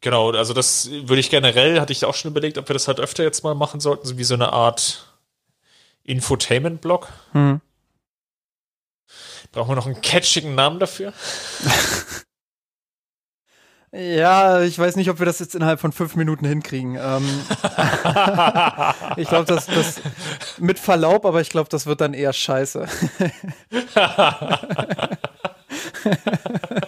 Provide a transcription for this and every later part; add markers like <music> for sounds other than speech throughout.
genau, also das würde ich generell, hatte ich auch schon überlegt, ob wir das halt öfter jetzt mal machen sollten, so wie so eine Art Infotainment-Blog. Hm. Brauchen wir noch einen catchigen Namen dafür? <laughs> Ja, ich weiß nicht, ob wir das jetzt innerhalb von fünf Minuten hinkriegen. Ähm, <laughs> ich glaube, das, das mit Verlaub, aber ich glaube, das wird dann eher scheiße. <laughs>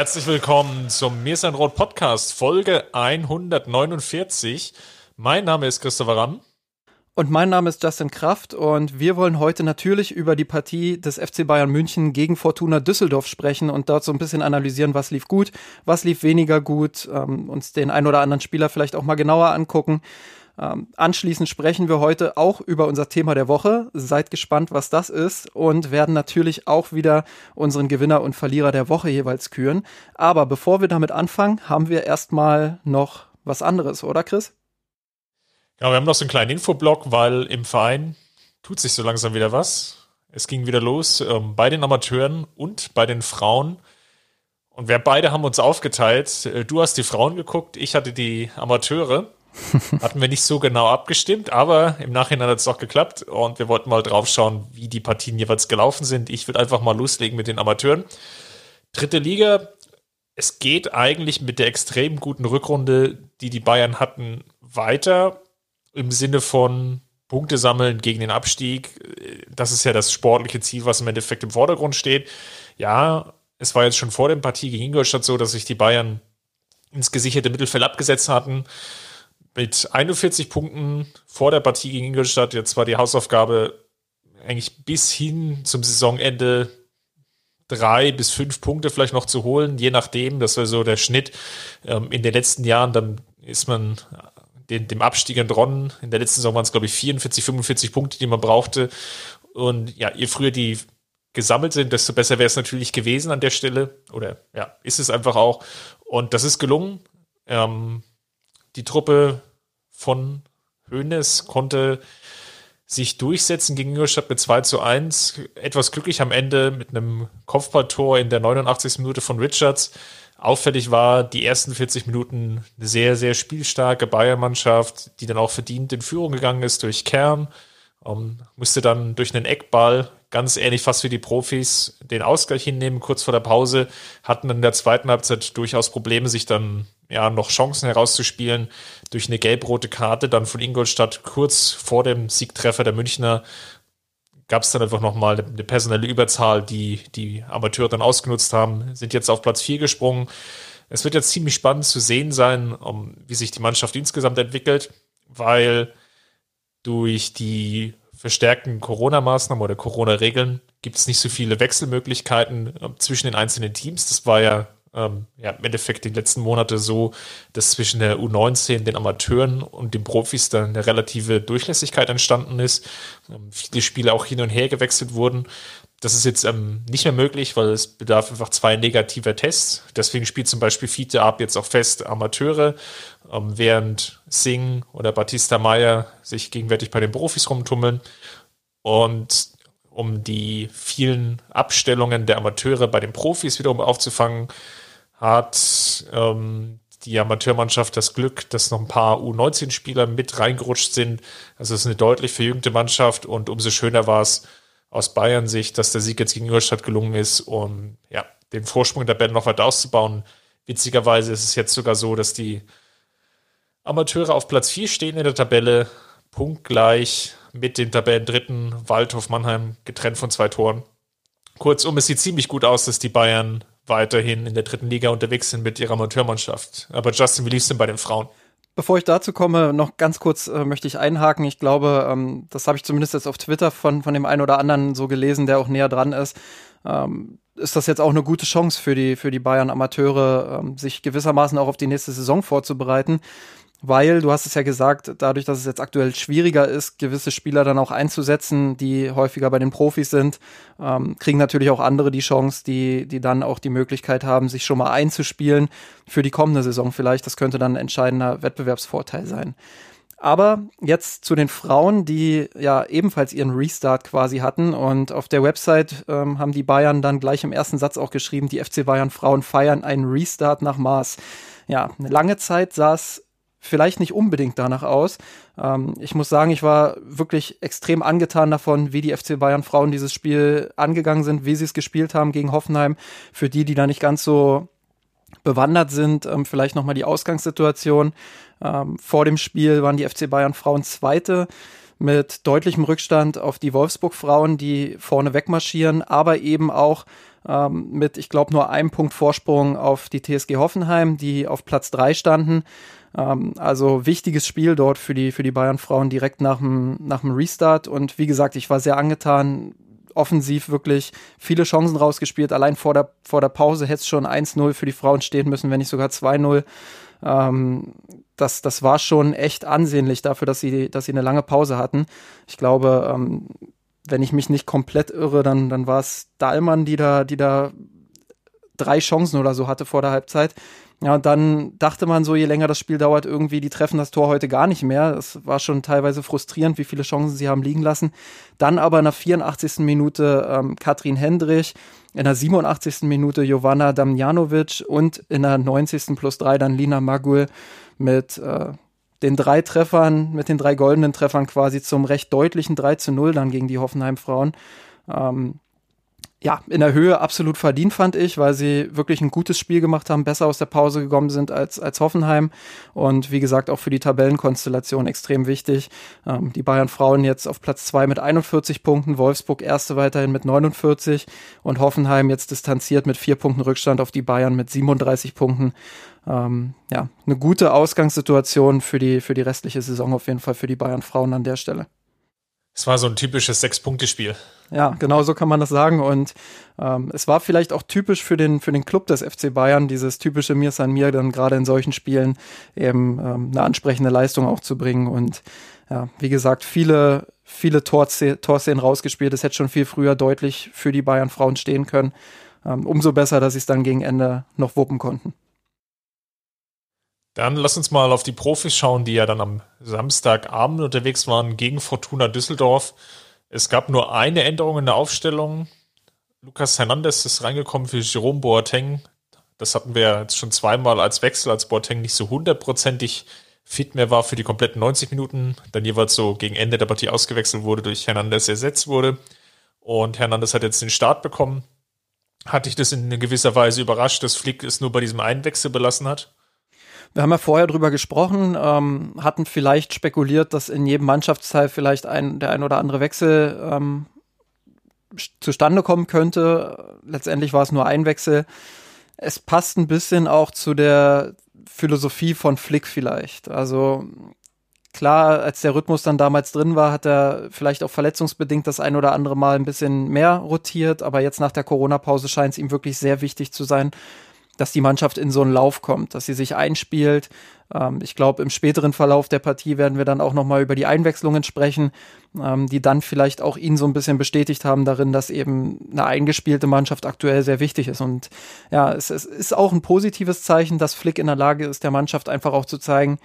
Herzlich willkommen zum Mir ist ein Rot Podcast, Folge 149. Mein Name ist Christopher Ramm. Und mein Name ist Justin Kraft und wir wollen heute natürlich über die Partie des FC Bayern München gegen Fortuna Düsseldorf sprechen und dort so ein bisschen analysieren, was lief gut, was lief weniger gut, ähm, uns den ein oder anderen Spieler vielleicht auch mal genauer angucken. Ähm, anschließend sprechen wir heute auch über unser Thema der Woche. Seid gespannt, was das ist und werden natürlich auch wieder unseren Gewinner und Verlierer der Woche jeweils küren. Aber bevor wir damit anfangen, haben wir erstmal noch was anderes, oder Chris? Ja, wir haben noch so einen kleinen Infoblog, weil im Verein tut sich so langsam wieder was. Es ging wieder los ähm, bei den Amateuren und bei den Frauen. Und wir beide haben uns aufgeteilt. Äh, du hast die Frauen geguckt, ich hatte die Amateure. <laughs> Hatten wir nicht so genau abgestimmt, aber im Nachhinein hat es doch geklappt und wir wollten mal drauf schauen, wie die Partien jeweils gelaufen sind. Ich würde einfach mal loslegen mit den Amateuren. Dritte Liga, es geht eigentlich mit der extrem guten Rückrunde, die die Bayern hatten, weiter im Sinne von Punkte sammeln gegen den Abstieg. Das ist ja das sportliche Ziel, was im Endeffekt im Vordergrund steht. Ja, es war jetzt schon vor der Partie gegen Ingolstadt so, dass sich die Bayern ins gesicherte Mittelfeld abgesetzt hatten mit 41 Punkten vor der Partie gegen Ingolstadt. Jetzt war die Hausaufgabe eigentlich bis hin zum Saisonende drei bis fünf Punkte vielleicht noch zu holen, je nachdem. Das war so der Schnitt. Ähm, in den letzten Jahren, dann ist man den, dem Abstieg entronnen. In der letzten Saison waren es, glaube ich, 44, 45 Punkte, die man brauchte. Und ja, je früher die gesammelt sind, desto besser wäre es natürlich gewesen an der Stelle. Oder ja, ist es einfach auch. Und das ist gelungen. Ähm, die Truppe von Hoeneß konnte sich durchsetzen gegen Ingolstadt mit 2 zu 1. Etwas glücklich am Ende mit einem Kopfballtor in der 89. Minute von Richards. Auffällig war die ersten 40 Minuten eine sehr, sehr spielstarke Bayern-Mannschaft, die dann auch verdient in Führung gegangen ist durch Kern. Um, musste dann durch einen Eckball, ganz ähnlich fast wie die Profis, den Ausgleich hinnehmen, kurz vor der Pause, hatten in der zweiten Halbzeit durchaus Probleme, sich dann ja noch Chancen herauszuspielen durch eine gelb-rote Karte dann von Ingolstadt kurz vor dem Siegtreffer der Münchner gab es dann einfach nochmal eine personelle Überzahl, die die Amateure dann ausgenutzt haben, sind jetzt auf Platz 4 gesprungen. Es wird jetzt ziemlich spannend zu sehen sein, um, wie sich die Mannschaft insgesamt entwickelt, weil durch die verstärkten Corona-Maßnahmen oder Corona-Regeln gibt es nicht so viele Wechselmöglichkeiten äh, zwischen den einzelnen Teams. Das war ja ähm, ja, im Endeffekt die letzten Monate so, dass zwischen der U19, den Amateuren und den Profis dann eine relative Durchlässigkeit entstanden ist. Ähm, viele Spiele auch hin und her gewechselt wurden. Das ist jetzt ähm, nicht mehr möglich, weil es bedarf einfach zwei negativer Tests. Deswegen spielt zum Beispiel Fiete Ab jetzt auch fest Amateure, ähm, während Singh oder Batista Meyer sich gegenwärtig bei den Profis rumtummeln. Und um die vielen Abstellungen der Amateure bei den Profis wiederum aufzufangen, hat ähm, die Amateurmannschaft das Glück, dass noch ein paar U19-Spieler mit reingerutscht sind. Also es ist eine deutlich verjüngte Mannschaft und umso schöner war es aus Bayern Sicht, dass der Sieg jetzt gegen Ingolstadt gelungen ist, um ja, den Vorsprung der Band noch weiter auszubauen. Witzigerweise ist es jetzt sogar so, dass die Amateure auf Platz 4 stehen in der Tabelle, punktgleich mit dem Tabellendritten Waldhof Mannheim, getrennt von zwei Toren. Kurzum, es sieht ziemlich gut aus, dass die Bayern weiterhin in der dritten Liga unterwegs sind mit ihrer Amateurmannschaft. Aber Justin, wie lief es denn bei den Frauen? Bevor ich dazu komme, noch ganz kurz äh, möchte ich einhaken. Ich glaube, ähm, das habe ich zumindest jetzt auf Twitter von, von dem einen oder anderen so gelesen, der auch näher dran ist. ähm, ist das jetzt auch eine gute Chance für die, für die Bayern Amateure, ähm, sich gewissermaßen auch auf die nächste Saison vorzubereiten weil du hast es ja gesagt, dadurch, dass es jetzt aktuell schwieriger ist, gewisse Spieler dann auch einzusetzen, die häufiger bei den Profis sind, ähm, kriegen natürlich auch andere die Chance, die, die dann auch die Möglichkeit haben, sich schon mal einzuspielen für die kommende Saison vielleicht. Das könnte dann ein entscheidender Wettbewerbsvorteil sein. Aber jetzt zu den Frauen, die ja ebenfalls ihren Restart quasi hatten. Und auf der Website ähm, haben die Bayern dann gleich im ersten Satz auch geschrieben, die FC Bayern Frauen feiern einen Restart nach Maß. Ja, eine lange Zeit sah es vielleicht nicht unbedingt danach aus. Ähm, ich muss sagen, ich war wirklich extrem angetan davon, wie die FC Bayern Frauen dieses Spiel angegangen sind, wie sie es gespielt haben gegen Hoffenheim. Für die, die da nicht ganz so bewandert sind, ähm, vielleicht nochmal die Ausgangssituation. Ähm, vor dem Spiel waren die FC Bayern Frauen Zweite mit deutlichem Rückstand auf die Wolfsburg Frauen, die vorne wegmarschieren, aber eben auch ähm, mit, ich glaube, nur einem Punkt Vorsprung auf die TSG Hoffenheim, die auf Platz drei standen. Ähm, also wichtiges Spiel dort für die, für die Bayern-Frauen direkt nach dem, nach dem Restart. Und wie gesagt, ich war sehr angetan. Offensiv wirklich viele Chancen rausgespielt. Allein vor der, vor der Pause hätte es schon 1-0 für die Frauen stehen müssen, wenn nicht sogar 2-0. Ähm, das, das war schon echt ansehnlich dafür, dass sie, dass sie eine lange Pause hatten. Ich glaube, ähm, wenn ich mich nicht komplett irre, dann, dann war es Dahlmann, die da, die da drei Chancen oder so hatte vor der Halbzeit. Ja, und dann dachte man so, je länger das Spiel dauert, irgendwie, die treffen das Tor heute gar nicht mehr. Das war schon teilweise frustrierend, wie viele Chancen sie haben liegen lassen. Dann aber in der 84. Minute ähm, Katrin Hendrich, in der 87. Minute Jovanna Damjanovic und in der 90. plus drei dann Lina Magul mit äh, den drei Treffern, mit den drei goldenen Treffern quasi zum recht deutlichen 3 zu 0 dann gegen die Hoffenheim Frauen. Ähm, ja, in der Höhe absolut verdient, fand ich, weil sie wirklich ein gutes Spiel gemacht haben, besser aus der Pause gekommen sind als, als Hoffenheim. Und wie gesagt, auch für die Tabellenkonstellation extrem wichtig. Ähm, die Bayern Frauen jetzt auf Platz zwei mit 41 Punkten, Wolfsburg erste weiterhin mit 49 und Hoffenheim jetzt distanziert mit vier Punkten Rückstand auf die Bayern mit 37 Punkten. Ähm, ja, eine gute Ausgangssituation für die, für die restliche Saison auf jeden Fall für die Bayern Frauen an der Stelle. Es war so ein typisches Sechs-Punkte-Spiel. Ja, genau so kann man das sagen. Und ähm, es war vielleicht auch typisch für den, für den Club des FC Bayern, dieses typische Mir San Mir, dann gerade in solchen Spielen eben ähm, eine ansprechende Leistung auch zu bringen. Und ja, wie gesagt, viele, viele Torszenen rausgespielt. Es hätte schon viel früher deutlich für die Bayern Frauen stehen können. Ähm, umso besser, dass sie es dann gegen Ende noch wuppen konnten. Dann lass uns mal auf die Profis schauen, die ja dann am Samstagabend unterwegs waren gegen Fortuna Düsseldorf. Es gab nur eine Änderung in der Aufstellung. Lukas Hernandez ist reingekommen für Jerome Boateng. Das hatten wir jetzt schon zweimal als Wechsel, als Boateng nicht so hundertprozentig fit mehr war für die kompletten 90 Minuten. Dann jeweils so gegen Ende der Partie ausgewechselt wurde, durch Hernandez ersetzt wurde. Und Hernandez hat jetzt den Start bekommen. Hatte ich das in gewisser Weise überrascht, dass Flick es nur bei diesem einen Wechsel belassen hat? Wir haben ja vorher drüber gesprochen, ähm, hatten vielleicht spekuliert, dass in jedem Mannschaftsteil vielleicht ein, der ein oder andere Wechsel ähm, zustande kommen könnte. Letztendlich war es nur ein Wechsel. Es passt ein bisschen auch zu der Philosophie von Flick vielleicht. Also klar, als der Rhythmus dann damals drin war, hat er vielleicht auch verletzungsbedingt das ein oder andere Mal ein bisschen mehr rotiert, aber jetzt nach der Corona-Pause scheint es ihm wirklich sehr wichtig zu sein, dass die Mannschaft in so einen Lauf kommt, dass sie sich einspielt. Ähm, ich glaube, im späteren Verlauf der Partie werden wir dann auch nochmal über die Einwechslungen sprechen, ähm, die dann vielleicht auch ihn so ein bisschen bestätigt haben darin, dass eben eine eingespielte Mannschaft aktuell sehr wichtig ist. Und ja, es, es ist auch ein positives Zeichen, dass Flick in der Lage ist, der Mannschaft einfach auch zu zeigen,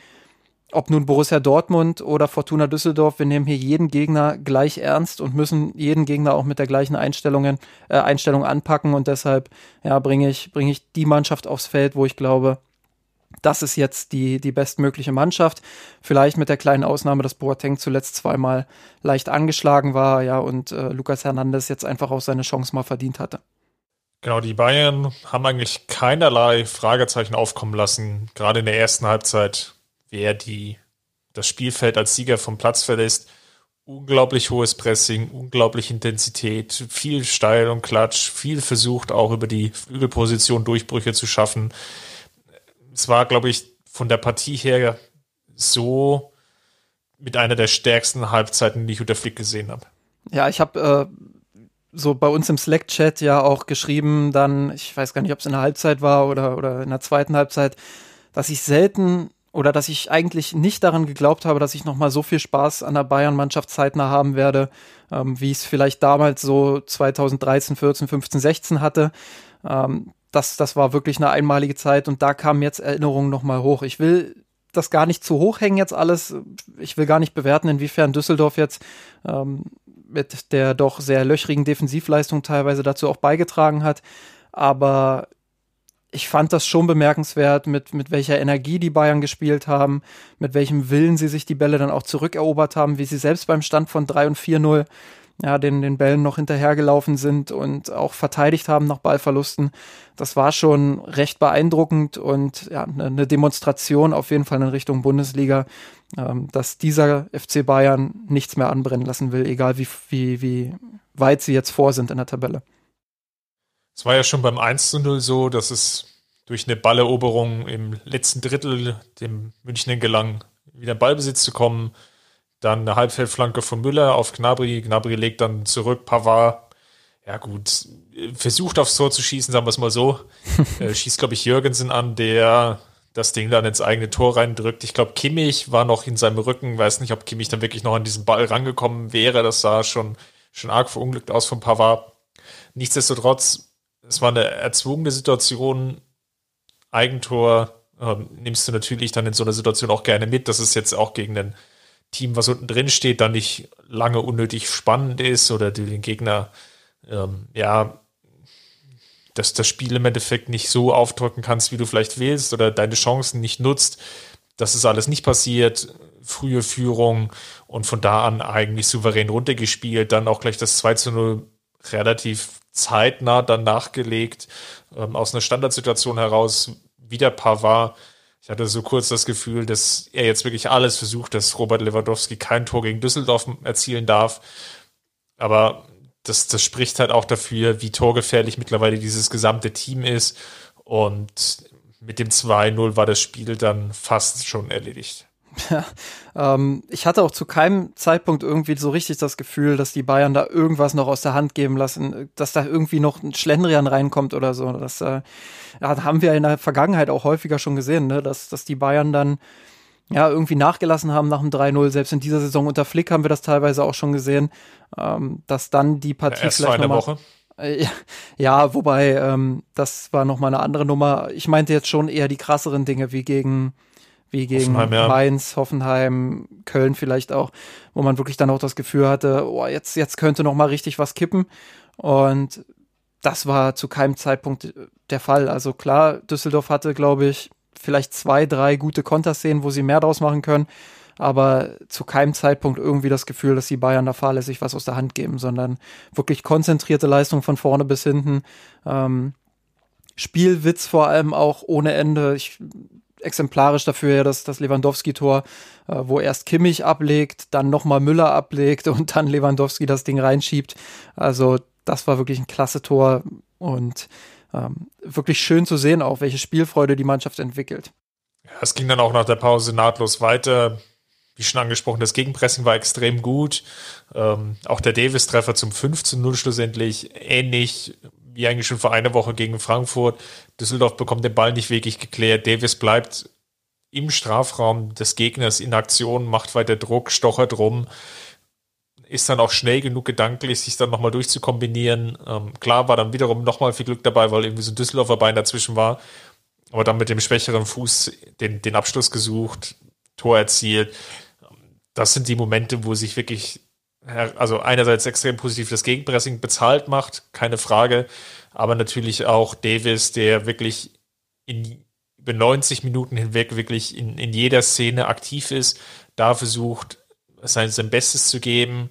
ob nun Borussia Dortmund oder Fortuna Düsseldorf, wir nehmen hier jeden Gegner gleich ernst und müssen jeden Gegner auch mit der gleichen Einstellungen, äh, Einstellung anpacken und deshalb ja, bringe ich, bringe ich die Mannschaft aufs Feld, wo ich glaube, das ist jetzt die, die bestmögliche Mannschaft. Vielleicht mit der kleinen Ausnahme, dass Boateng zuletzt zweimal leicht angeschlagen war, ja, und äh, Lukas Hernandez jetzt einfach auch seine Chance mal verdient hatte. Genau, die Bayern haben eigentlich keinerlei Fragezeichen aufkommen lassen, gerade in der ersten Halbzeit wer die, das Spielfeld als Sieger vom Platz verlässt. Unglaublich hohes Pressing, unglaublich Intensität, viel Steil und Klatsch, viel versucht auch über die Flügelposition Durchbrüche zu schaffen. Es war, glaube ich, von der Partie her so mit einer der stärksten Halbzeiten, die ich unter Flick gesehen habe. Ja, ich habe äh, so bei uns im Slack-Chat ja auch geschrieben, dann, ich weiß gar nicht, ob es in der Halbzeit war oder, oder in der zweiten Halbzeit, dass ich selten oder dass ich eigentlich nicht daran geglaubt habe, dass ich nochmal so viel Spaß an der Bayern-Mannschaft zeitnah haben werde, ähm, wie ich es vielleicht damals so 2013, 14, 15, 16 hatte. Ähm, das, das war wirklich eine einmalige Zeit und da kamen jetzt Erinnerungen nochmal hoch. Ich will das gar nicht zu hoch hängen jetzt alles. Ich will gar nicht bewerten, inwiefern Düsseldorf jetzt ähm, mit der doch sehr löchrigen Defensivleistung teilweise dazu auch beigetragen hat. Aber ich fand das schon bemerkenswert, mit, mit welcher Energie die Bayern gespielt haben, mit welchem Willen sie sich die Bälle dann auch zurückerobert haben, wie sie selbst beim Stand von 3 und 4-0 ja, den, den Bällen noch hinterhergelaufen sind und auch verteidigt haben nach Ballverlusten. Das war schon recht beeindruckend und ja, eine, eine Demonstration auf jeden Fall in Richtung Bundesliga, ähm, dass dieser FC Bayern nichts mehr anbrennen lassen will, egal wie, wie, wie weit sie jetzt vor sind in der Tabelle. Es war ja schon beim 1 zu 0 so, dass es durch eine Balleroberung im letzten Drittel dem München gelang, wieder Ballbesitz zu kommen. Dann eine Halbfeldflanke von Müller auf Gnabry. Gnabry legt dann zurück. Pavard, ja gut, versucht aufs Tor zu schießen, sagen wir es mal so. <laughs> äh, schießt, glaube ich, Jürgensen an, der das Ding dann ins eigene Tor reindrückt. Ich glaube, Kimmich war noch in seinem Rücken. Weiß nicht, ob Kimmich dann wirklich noch an diesen Ball rangekommen wäre. Das sah schon, schon arg verunglückt aus von Pavard. Nichtsdestotrotz, es war eine erzwungene Situation. Eigentor ähm, nimmst du natürlich dann in so einer Situation auch gerne mit. Das ist jetzt auch gegen den Team, was unten drin steht, dann nicht lange unnötig spannend ist oder den Gegner, ähm, ja, dass das Spiel im Endeffekt nicht so aufdrücken kannst, wie du vielleicht willst oder deine Chancen nicht nutzt. Das ist alles nicht passiert. Frühe Führung und von da an eigentlich souverän runtergespielt. Dann auch gleich das 2 zu 0 relativ zeitnah dann nachgelegt. Ähm, aus einer Standardsituation heraus wieder Pavard ich hatte so kurz das Gefühl, dass er jetzt wirklich alles versucht, dass Robert Lewandowski kein Tor gegen Düsseldorf erzielen darf. Aber das, das spricht halt auch dafür, wie torgefährlich mittlerweile dieses gesamte Team ist. Und mit dem 2-0 war das Spiel dann fast schon erledigt. Ja, ähm, ich hatte auch zu keinem Zeitpunkt irgendwie so richtig das Gefühl, dass die Bayern da irgendwas noch aus der Hand geben lassen, dass da irgendwie noch ein Schlendrian reinkommt oder so. Das äh, haben wir in der Vergangenheit auch häufiger schon gesehen, ne? dass, dass die Bayern dann ja irgendwie nachgelassen haben nach dem 3-0. Selbst in dieser Saison unter Flick haben wir das teilweise auch schon gesehen, ähm, dass dann die Partie ja, vielleicht mal, Woche. Äh, <laughs> ja, wobei ähm, das war noch mal eine andere Nummer. Ich meinte jetzt schon eher die krasseren Dinge wie gegen wie gegen Hoffenheim, ja. Mainz, Hoffenheim, Köln vielleicht auch, wo man wirklich dann auch das Gefühl hatte, oh, jetzt, jetzt könnte noch mal richtig was kippen. Und das war zu keinem Zeitpunkt der Fall. Also klar, Düsseldorf hatte, glaube ich, vielleicht zwei, drei gute Konterszenen, wo sie mehr draus machen können, aber zu keinem Zeitpunkt irgendwie das Gefühl, dass die Bayern da fahrlässig was aus der Hand geben, sondern wirklich konzentrierte Leistung von vorne bis hinten. Ähm, Spielwitz vor allem auch ohne Ende. Ich exemplarisch dafür ja das, das Lewandowski-Tor, äh, wo erst Kimmich ablegt, dann nochmal Müller ablegt <laughs> und dann Lewandowski das Ding reinschiebt. Also das war wirklich ein klasse Tor und ähm, wirklich schön zu sehen, auch welche Spielfreude die Mannschaft entwickelt. Ja, es ging dann auch nach der Pause nahtlos weiter. Wie schon angesprochen, das Gegenpressing war extrem gut. Ähm, auch der Davis-Treffer zum 15 0 schlussendlich ähnlich wie eigentlich schon vor einer Woche gegen Frankfurt. Düsseldorf bekommt den Ball nicht wirklich geklärt. Davis bleibt im Strafraum des Gegners in Aktion, macht weiter Druck, stochert rum, ist dann auch schnell genug gedanklich, sich dann nochmal durchzukombinieren. Ähm, klar war dann wiederum nochmal viel Glück dabei, weil irgendwie so ein Düsseldorfer Bein dazwischen war. Aber dann mit dem schwächeren Fuß den, den Abschluss gesucht, Tor erzielt. Das sind die Momente, wo sich wirklich also einerseits extrem positiv das Gegenpressing bezahlt macht, keine Frage, aber natürlich auch Davis, der wirklich in, über 90 Minuten hinweg wirklich in, in jeder Szene aktiv ist, da versucht, sein, sein Bestes zu geben.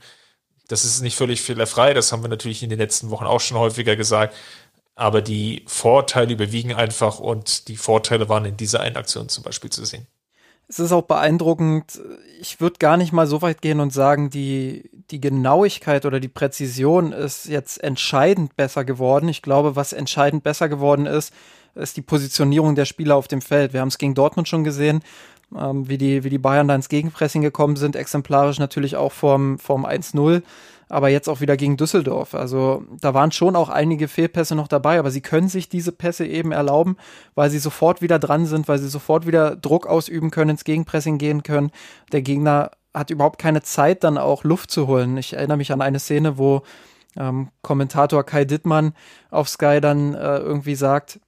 Das ist nicht völlig fehlerfrei, das haben wir natürlich in den letzten Wochen auch schon häufiger gesagt, aber die Vorteile überwiegen einfach und die Vorteile waren in dieser einen Aktion zum Beispiel zu sehen. Es ist auch beeindruckend. Ich würde gar nicht mal so weit gehen und sagen, die, die Genauigkeit oder die Präzision ist jetzt entscheidend besser geworden. Ich glaube, was entscheidend besser geworden ist, ist die Positionierung der Spieler auf dem Feld. Wir haben es gegen Dortmund schon gesehen. ähm, wie, die, wie die Bayern da ins Gegenpressing gekommen sind, exemplarisch natürlich auch vorm, vorm 1-0 aber jetzt auch wieder gegen Düsseldorf. Also da waren schon auch einige Fehlpässe noch dabei, aber sie können sich diese Pässe eben erlauben, weil sie sofort wieder dran sind, weil sie sofort wieder Druck ausüben können, ins Gegenpressing gehen können. Der Gegner hat überhaupt keine Zeit, dann auch Luft zu holen. Ich erinnere mich an eine Szene, wo ähm, Kommentator Kai Dittmann auf Sky dann äh, irgendwie sagt,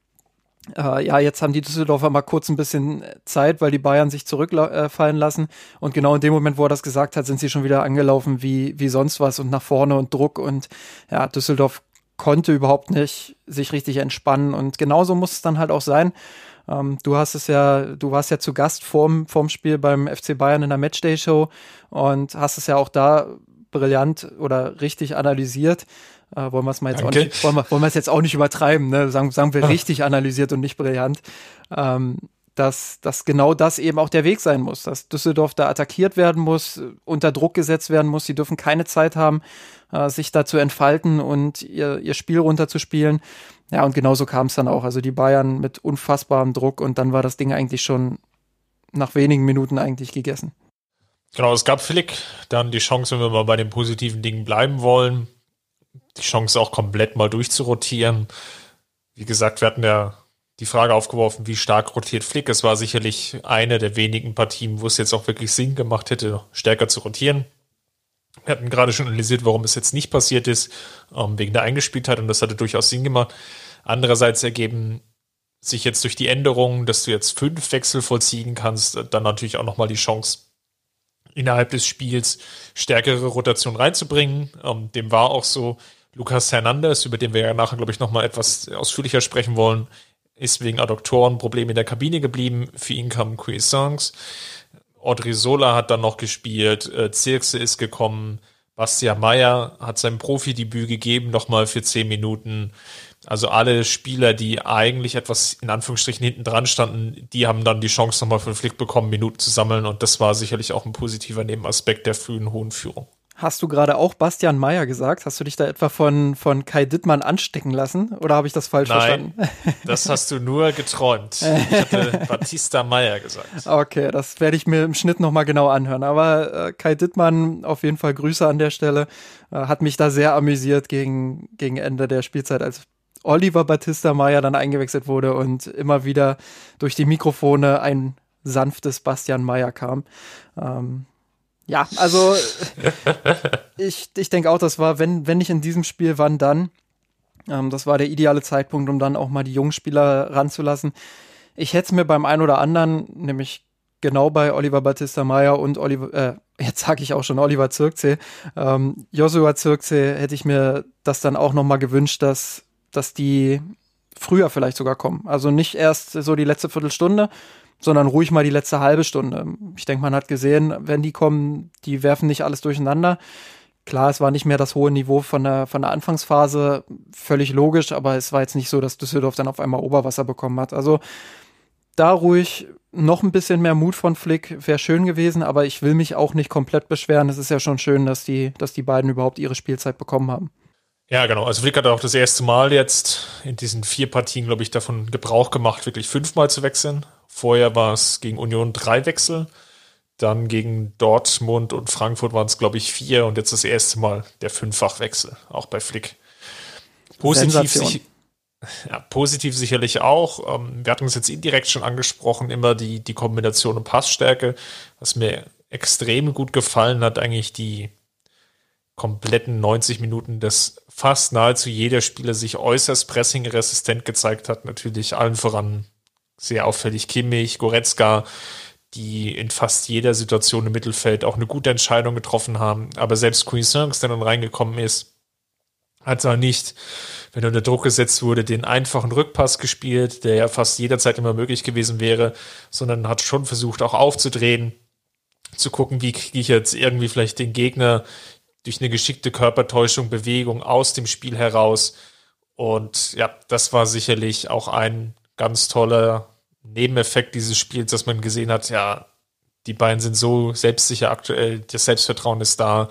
äh, ja, jetzt haben die Düsseldorfer mal kurz ein bisschen Zeit, weil die Bayern sich zurückfallen äh, lassen. Und genau in dem Moment, wo er das gesagt hat, sind sie schon wieder angelaufen wie, wie sonst was und nach vorne und Druck. Und ja, Düsseldorf konnte überhaupt nicht sich richtig entspannen. Und genauso muss es dann halt auch sein. Ähm, du hast es ja, du warst ja zu Gast vorm, vorm Spiel beim FC Bayern in der Matchday-Show und hast es ja auch da brillant oder richtig analysiert. Äh, wollen wir es mal jetzt Danke. auch nicht, wollen wir, wollen wir es jetzt auch nicht übertreiben, ne? Sagen, sagen wir richtig analysiert und nicht brillant. Ähm, dass, dass genau das eben auch der Weg sein muss, dass Düsseldorf da attackiert werden muss, unter Druck gesetzt werden muss. Sie dürfen keine Zeit haben, äh, sich da zu entfalten und ihr, ihr Spiel runterzuspielen. Ja, und genauso kam es dann auch. Also die Bayern mit unfassbarem Druck und dann war das Ding eigentlich schon nach wenigen Minuten eigentlich gegessen. Genau, es gab Flick dann die Chance, wenn wir mal bei den positiven Dingen bleiben wollen, die Chance auch komplett mal durchzurotieren. Wie gesagt, wir hatten ja die Frage aufgeworfen, wie stark rotiert Flick. Es war sicherlich eine der wenigen Partien, wo es jetzt auch wirklich Sinn gemacht hätte, stärker zu rotieren. Wir hatten gerade schon analysiert, warum es jetzt nicht passiert ist, ähm, wegen der Eingespieltheit und das hatte durchaus Sinn gemacht. Andererseits ergeben sich jetzt durch die Änderungen, dass du jetzt fünf Wechsel vollziehen kannst, dann natürlich auch nochmal die Chance, innerhalb des Spiels stärkere Rotation reinzubringen. Ähm, dem war auch so. Lucas Hernandez, über den wir ja nachher, glaube ich, nochmal etwas ausführlicher sprechen wollen, ist wegen Adduktorenproblemen in der Kabine geblieben. Für ihn kam Cuisance. Audrey Sola hat dann noch gespielt. Äh, Zirkse ist gekommen. Bastian Meyer hat sein Profidebüt gegeben, nochmal für zehn Minuten. Also alle Spieler, die eigentlich etwas in Anführungsstrichen hinten dran standen, die haben dann die Chance nochmal für den Flick bekommen, Minuten zu sammeln und das war sicherlich auch ein positiver Nebenaspekt der frühen hohen Führung. Hast du gerade auch Bastian Meyer gesagt? Hast du dich da etwa von, von Kai Dittmann anstecken lassen? Oder habe ich das falsch Nein, verstanden? <laughs> das hast du nur geträumt. Ich hatte <laughs> Batista Meyer gesagt. Okay, das werde ich mir im Schnitt nochmal genau anhören. Aber äh, Kai Dittmann, auf jeden Fall Grüße an der Stelle, äh, hat mich da sehr amüsiert gegen, gegen Ende der Spielzeit, als Oliver Battista Meyer dann eingewechselt wurde und immer wieder durch die Mikrofone ein sanftes Bastian Meyer kam. Ähm, ja, also <laughs> ich, ich denke auch, das war, wenn, wenn nicht in diesem Spiel, wann dann? Ähm, das war der ideale Zeitpunkt, um dann auch mal die jungen Spieler ranzulassen. Ich hätte es mir beim einen oder anderen, nämlich genau bei Oliver Battista Meyer und Oliver, äh, jetzt sage ich auch schon Oliver Zirkzee, ähm, Joshua Zirkzee, hätte ich mir das dann auch noch mal gewünscht, dass dass die früher vielleicht sogar kommen. Also nicht erst so die letzte Viertelstunde, sondern ruhig mal die letzte halbe Stunde. Ich denke, man hat gesehen, wenn die kommen, die werfen nicht alles durcheinander. Klar, es war nicht mehr das hohe Niveau von der, von der Anfangsphase, völlig logisch, aber es war jetzt nicht so, dass Düsseldorf dann auf einmal Oberwasser bekommen hat. Also da ruhig noch ein bisschen mehr Mut von Flick wäre schön gewesen, aber ich will mich auch nicht komplett beschweren. Es ist ja schon schön, dass die, dass die beiden überhaupt ihre Spielzeit bekommen haben. Ja, genau. Also Flick hat auch das erste Mal jetzt in diesen vier Partien, glaube ich, davon Gebrauch gemacht, wirklich fünfmal zu wechseln. Vorher war es gegen Union drei Wechsel. Dann gegen Dortmund und Frankfurt waren es, glaube ich, vier und jetzt das erste Mal der Fünffachwechsel, auch bei Flick. Positiv, sich, ja, positiv sicherlich auch. Ähm, wir hatten es jetzt indirekt schon angesprochen, immer die, die Kombination und Passstärke. Was mir extrem gut gefallen hat, eigentlich die kompletten 90 Minuten, dass fast nahezu jeder Spieler sich äußerst pressingresistent gezeigt hat. Natürlich allen voran sehr auffällig Kimmich, Goretzka, die in fast jeder Situation im Mittelfeld auch eine gute Entscheidung getroffen haben. Aber selbst Songs, der dann reingekommen ist, hat zwar nicht, wenn er unter Druck gesetzt wurde, den einfachen Rückpass gespielt, der ja fast jederzeit immer möglich gewesen wäre, sondern hat schon versucht, auch aufzudrehen, zu gucken, wie kriege ich jetzt irgendwie vielleicht den Gegner durch eine geschickte Körpertäuschung, Bewegung aus dem Spiel heraus. Und ja, das war sicherlich auch ein ganz toller Nebeneffekt dieses Spiels, dass man gesehen hat, ja, die beiden sind so selbstsicher aktuell, das Selbstvertrauen ist da,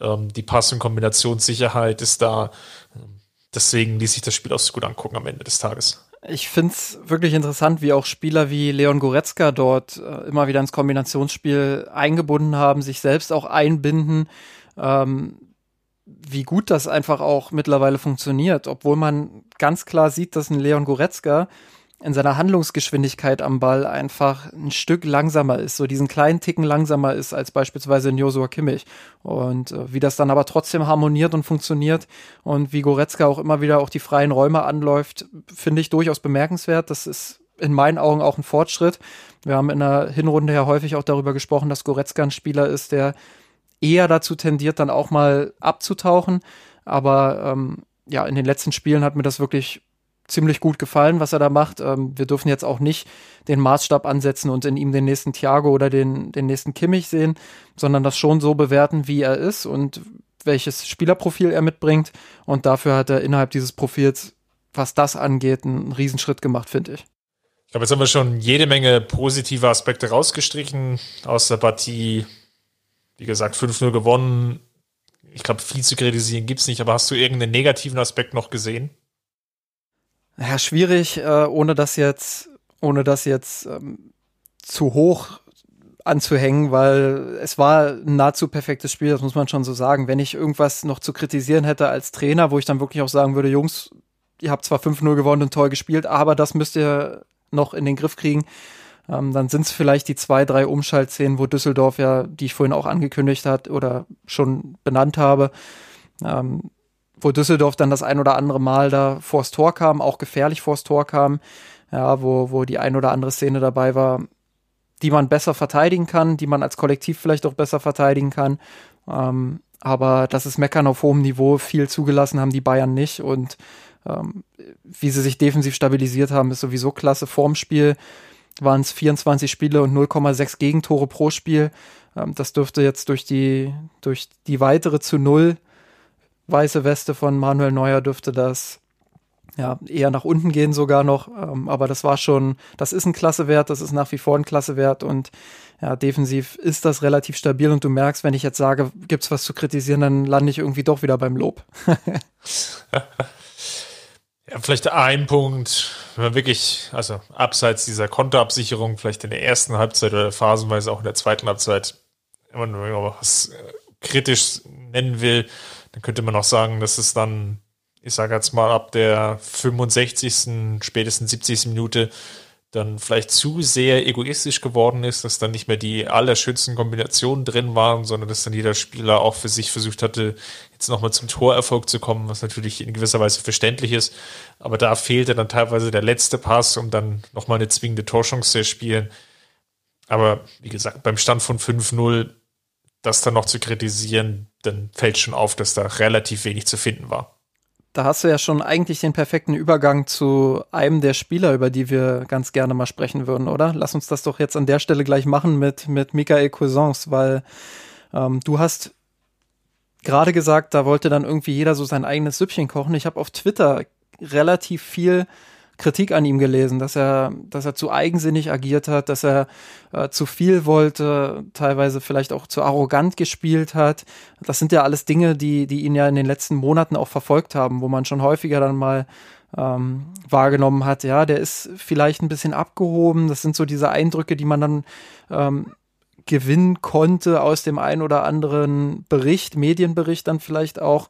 ähm, die Pass- und Kombinationssicherheit ist da. Deswegen ließ sich das Spiel auch so gut angucken am Ende des Tages. Ich finde es wirklich interessant, wie auch Spieler wie Leon Goretzka dort äh, immer wieder ins Kombinationsspiel eingebunden haben, sich selbst auch einbinden. Ähm, wie gut das einfach auch mittlerweile funktioniert, obwohl man ganz klar sieht, dass ein Leon Goretzka in seiner Handlungsgeschwindigkeit am Ball einfach ein Stück langsamer ist, so diesen kleinen Ticken langsamer ist als beispielsweise in Josua Kimmich. Und äh, wie das dann aber trotzdem harmoniert und funktioniert und wie Goretzka auch immer wieder auch die freien Räume anläuft, finde ich durchaus bemerkenswert. Das ist in meinen Augen auch ein Fortschritt. Wir haben in der Hinrunde ja häufig auch darüber gesprochen, dass Goretzka ein Spieler ist, der eher dazu tendiert, dann auch mal abzutauchen. Aber ähm, ja, in den letzten Spielen hat mir das wirklich ziemlich gut gefallen, was er da macht. Ähm, wir dürfen jetzt auch nicht den Maßstab ansetzen und in ihm den nächsten Thiago oder den, den nächsten Kimmich sehen, sondern das schon so bewerten, wie er ist und welches Spielerprofil er mitbringt. Und dafür hat er innerhalb dieses Profils, was das angeht, einen Riesenschritt gemacht, finde ich. Ich glaube, jetzt haben wir schon jede Menge positive Aspekte rausgestrichen aus der Partie. Wie gesagt, 5-0 gewonnen. Ich glaube, viel zu kritisieren gibt es nicht, aber hast du irgendeinen negativen Aspekt noch gesehen? Ja, schwierig, äh, ohne das jetzt, ohne das jetzt ähm, zu hoch anzuhängen, weil es war ein nahezu perfektes Spiel, das muss man schon so sagen. Wenn ich irgendwas noch zu kritisieren hätte als Trainer, wo ich dann wirklich auch sagen würde, Jungs, ihr habt zwar 5-0 gewonnen und toll gespielt, aber das müsst ihr noch in den Griff kriegen. Ähm, dann sind es vielleicht die zwei, drei Umschaltszenen, wo Düsseldorf ja, die ich vorhin auch angekündigt hat oder schon benannt habe, ähm, wo Düsseldorf dann das ein oder andere Mal da vors Tor kam, auch gefährlich vors Tor kam, ja, wo, wo die ein oder andere Szene dabei war, die man besser verteidigen kann, die man als Kollektiv vielleicht auch besser verteidigen kann. Ähm, aber das ist Meckern auf hohem Niveau. Viel zugelassen haben die Bayern nicht. Und ähm, wie sie sich defensiv stabilisiert haben, ist sowieso klasse. Vorm Spiel waren es 24 Spiele und 0,6 Gegentore pro Spiel. Ähm, das dürfte jetzt durch die, durch die weitere zu Null weiße Weste von Manuel Neuer dürfte das ja eher nach unten gehen sogar noch. Ähm, aber das war schon, das ist ein Klassewert, das ist nach wie vor ein Klassewert und ja, defensiv ist das relativ stabil und du merkst, wenn ich jetzt sage, gibt's was zu kritisieren, dann lande ich irgendwie doch wieder beim Lob. <laughs> vielleicht ein Punkt, wenn man wirklich, also abseits dieser Kontoabsicherung, vielleicht in der ersten Halbzeit oder phasenweise auch in der zweiten Halbzeit, wenn man was äh, kritisch nennen will, dann könnte man auch sagen, dass es dann, ich sage jetzt mal, ab der 65., spätestens 70. Minute dann vielleicht zu sehr egoistisch geworden ist, dass dann nicht mehr die allerschönsten Kombinationen drin waren, sondern dass dann jeder Spieler auch für sich versucht hatte, jetzt nochmal zum Torerfolg zu kommen, was natürlich in gewisser Weise verständlich ist. Aber da fehlte dann teilweise der letzte Pass, um dann nochmal eine zwingende Torchance zu spielen. Aber wie gesagt, beim Stand von 5-0 das dann noch zu kritisieren, dann fällt schon auf, dass da relativ wenig zu finden war. Da hast du ja schon eigentlich den perfekten Übergang zu einem der Spieler, über die wir ganz gerne mal sprechen würden, oder? Lass uns das doch jetzt an der Stelle gleich machen mit, mit Michael Cousins, weil ähm, du hast gerade gesagt, da wollte dann irgendwie jeder so sein eigenes Süppchen kochen. Ich habe auf Twitter relativ viel Kritik an ihm gelesen, dass er, dass er zu eigensinnig agiert hat, dass er äh, zu viel wollte, teilweise vielleicht auch zu arrogant gespielt hat. Das sind ja alles Dinge, die, die ihn ja in den letzten Monaten auch verfolgt haben, wo man schon häufiger dann mal ähm, wahrgenommen hat, ja, der ist vielleicht ein bisschen abgehoben. Das sind so diese Eindrücke, die man dann ähm, gewinnen konnte aus dem ein oder anderen Bericht, Medienbericht dann vielleicht auch.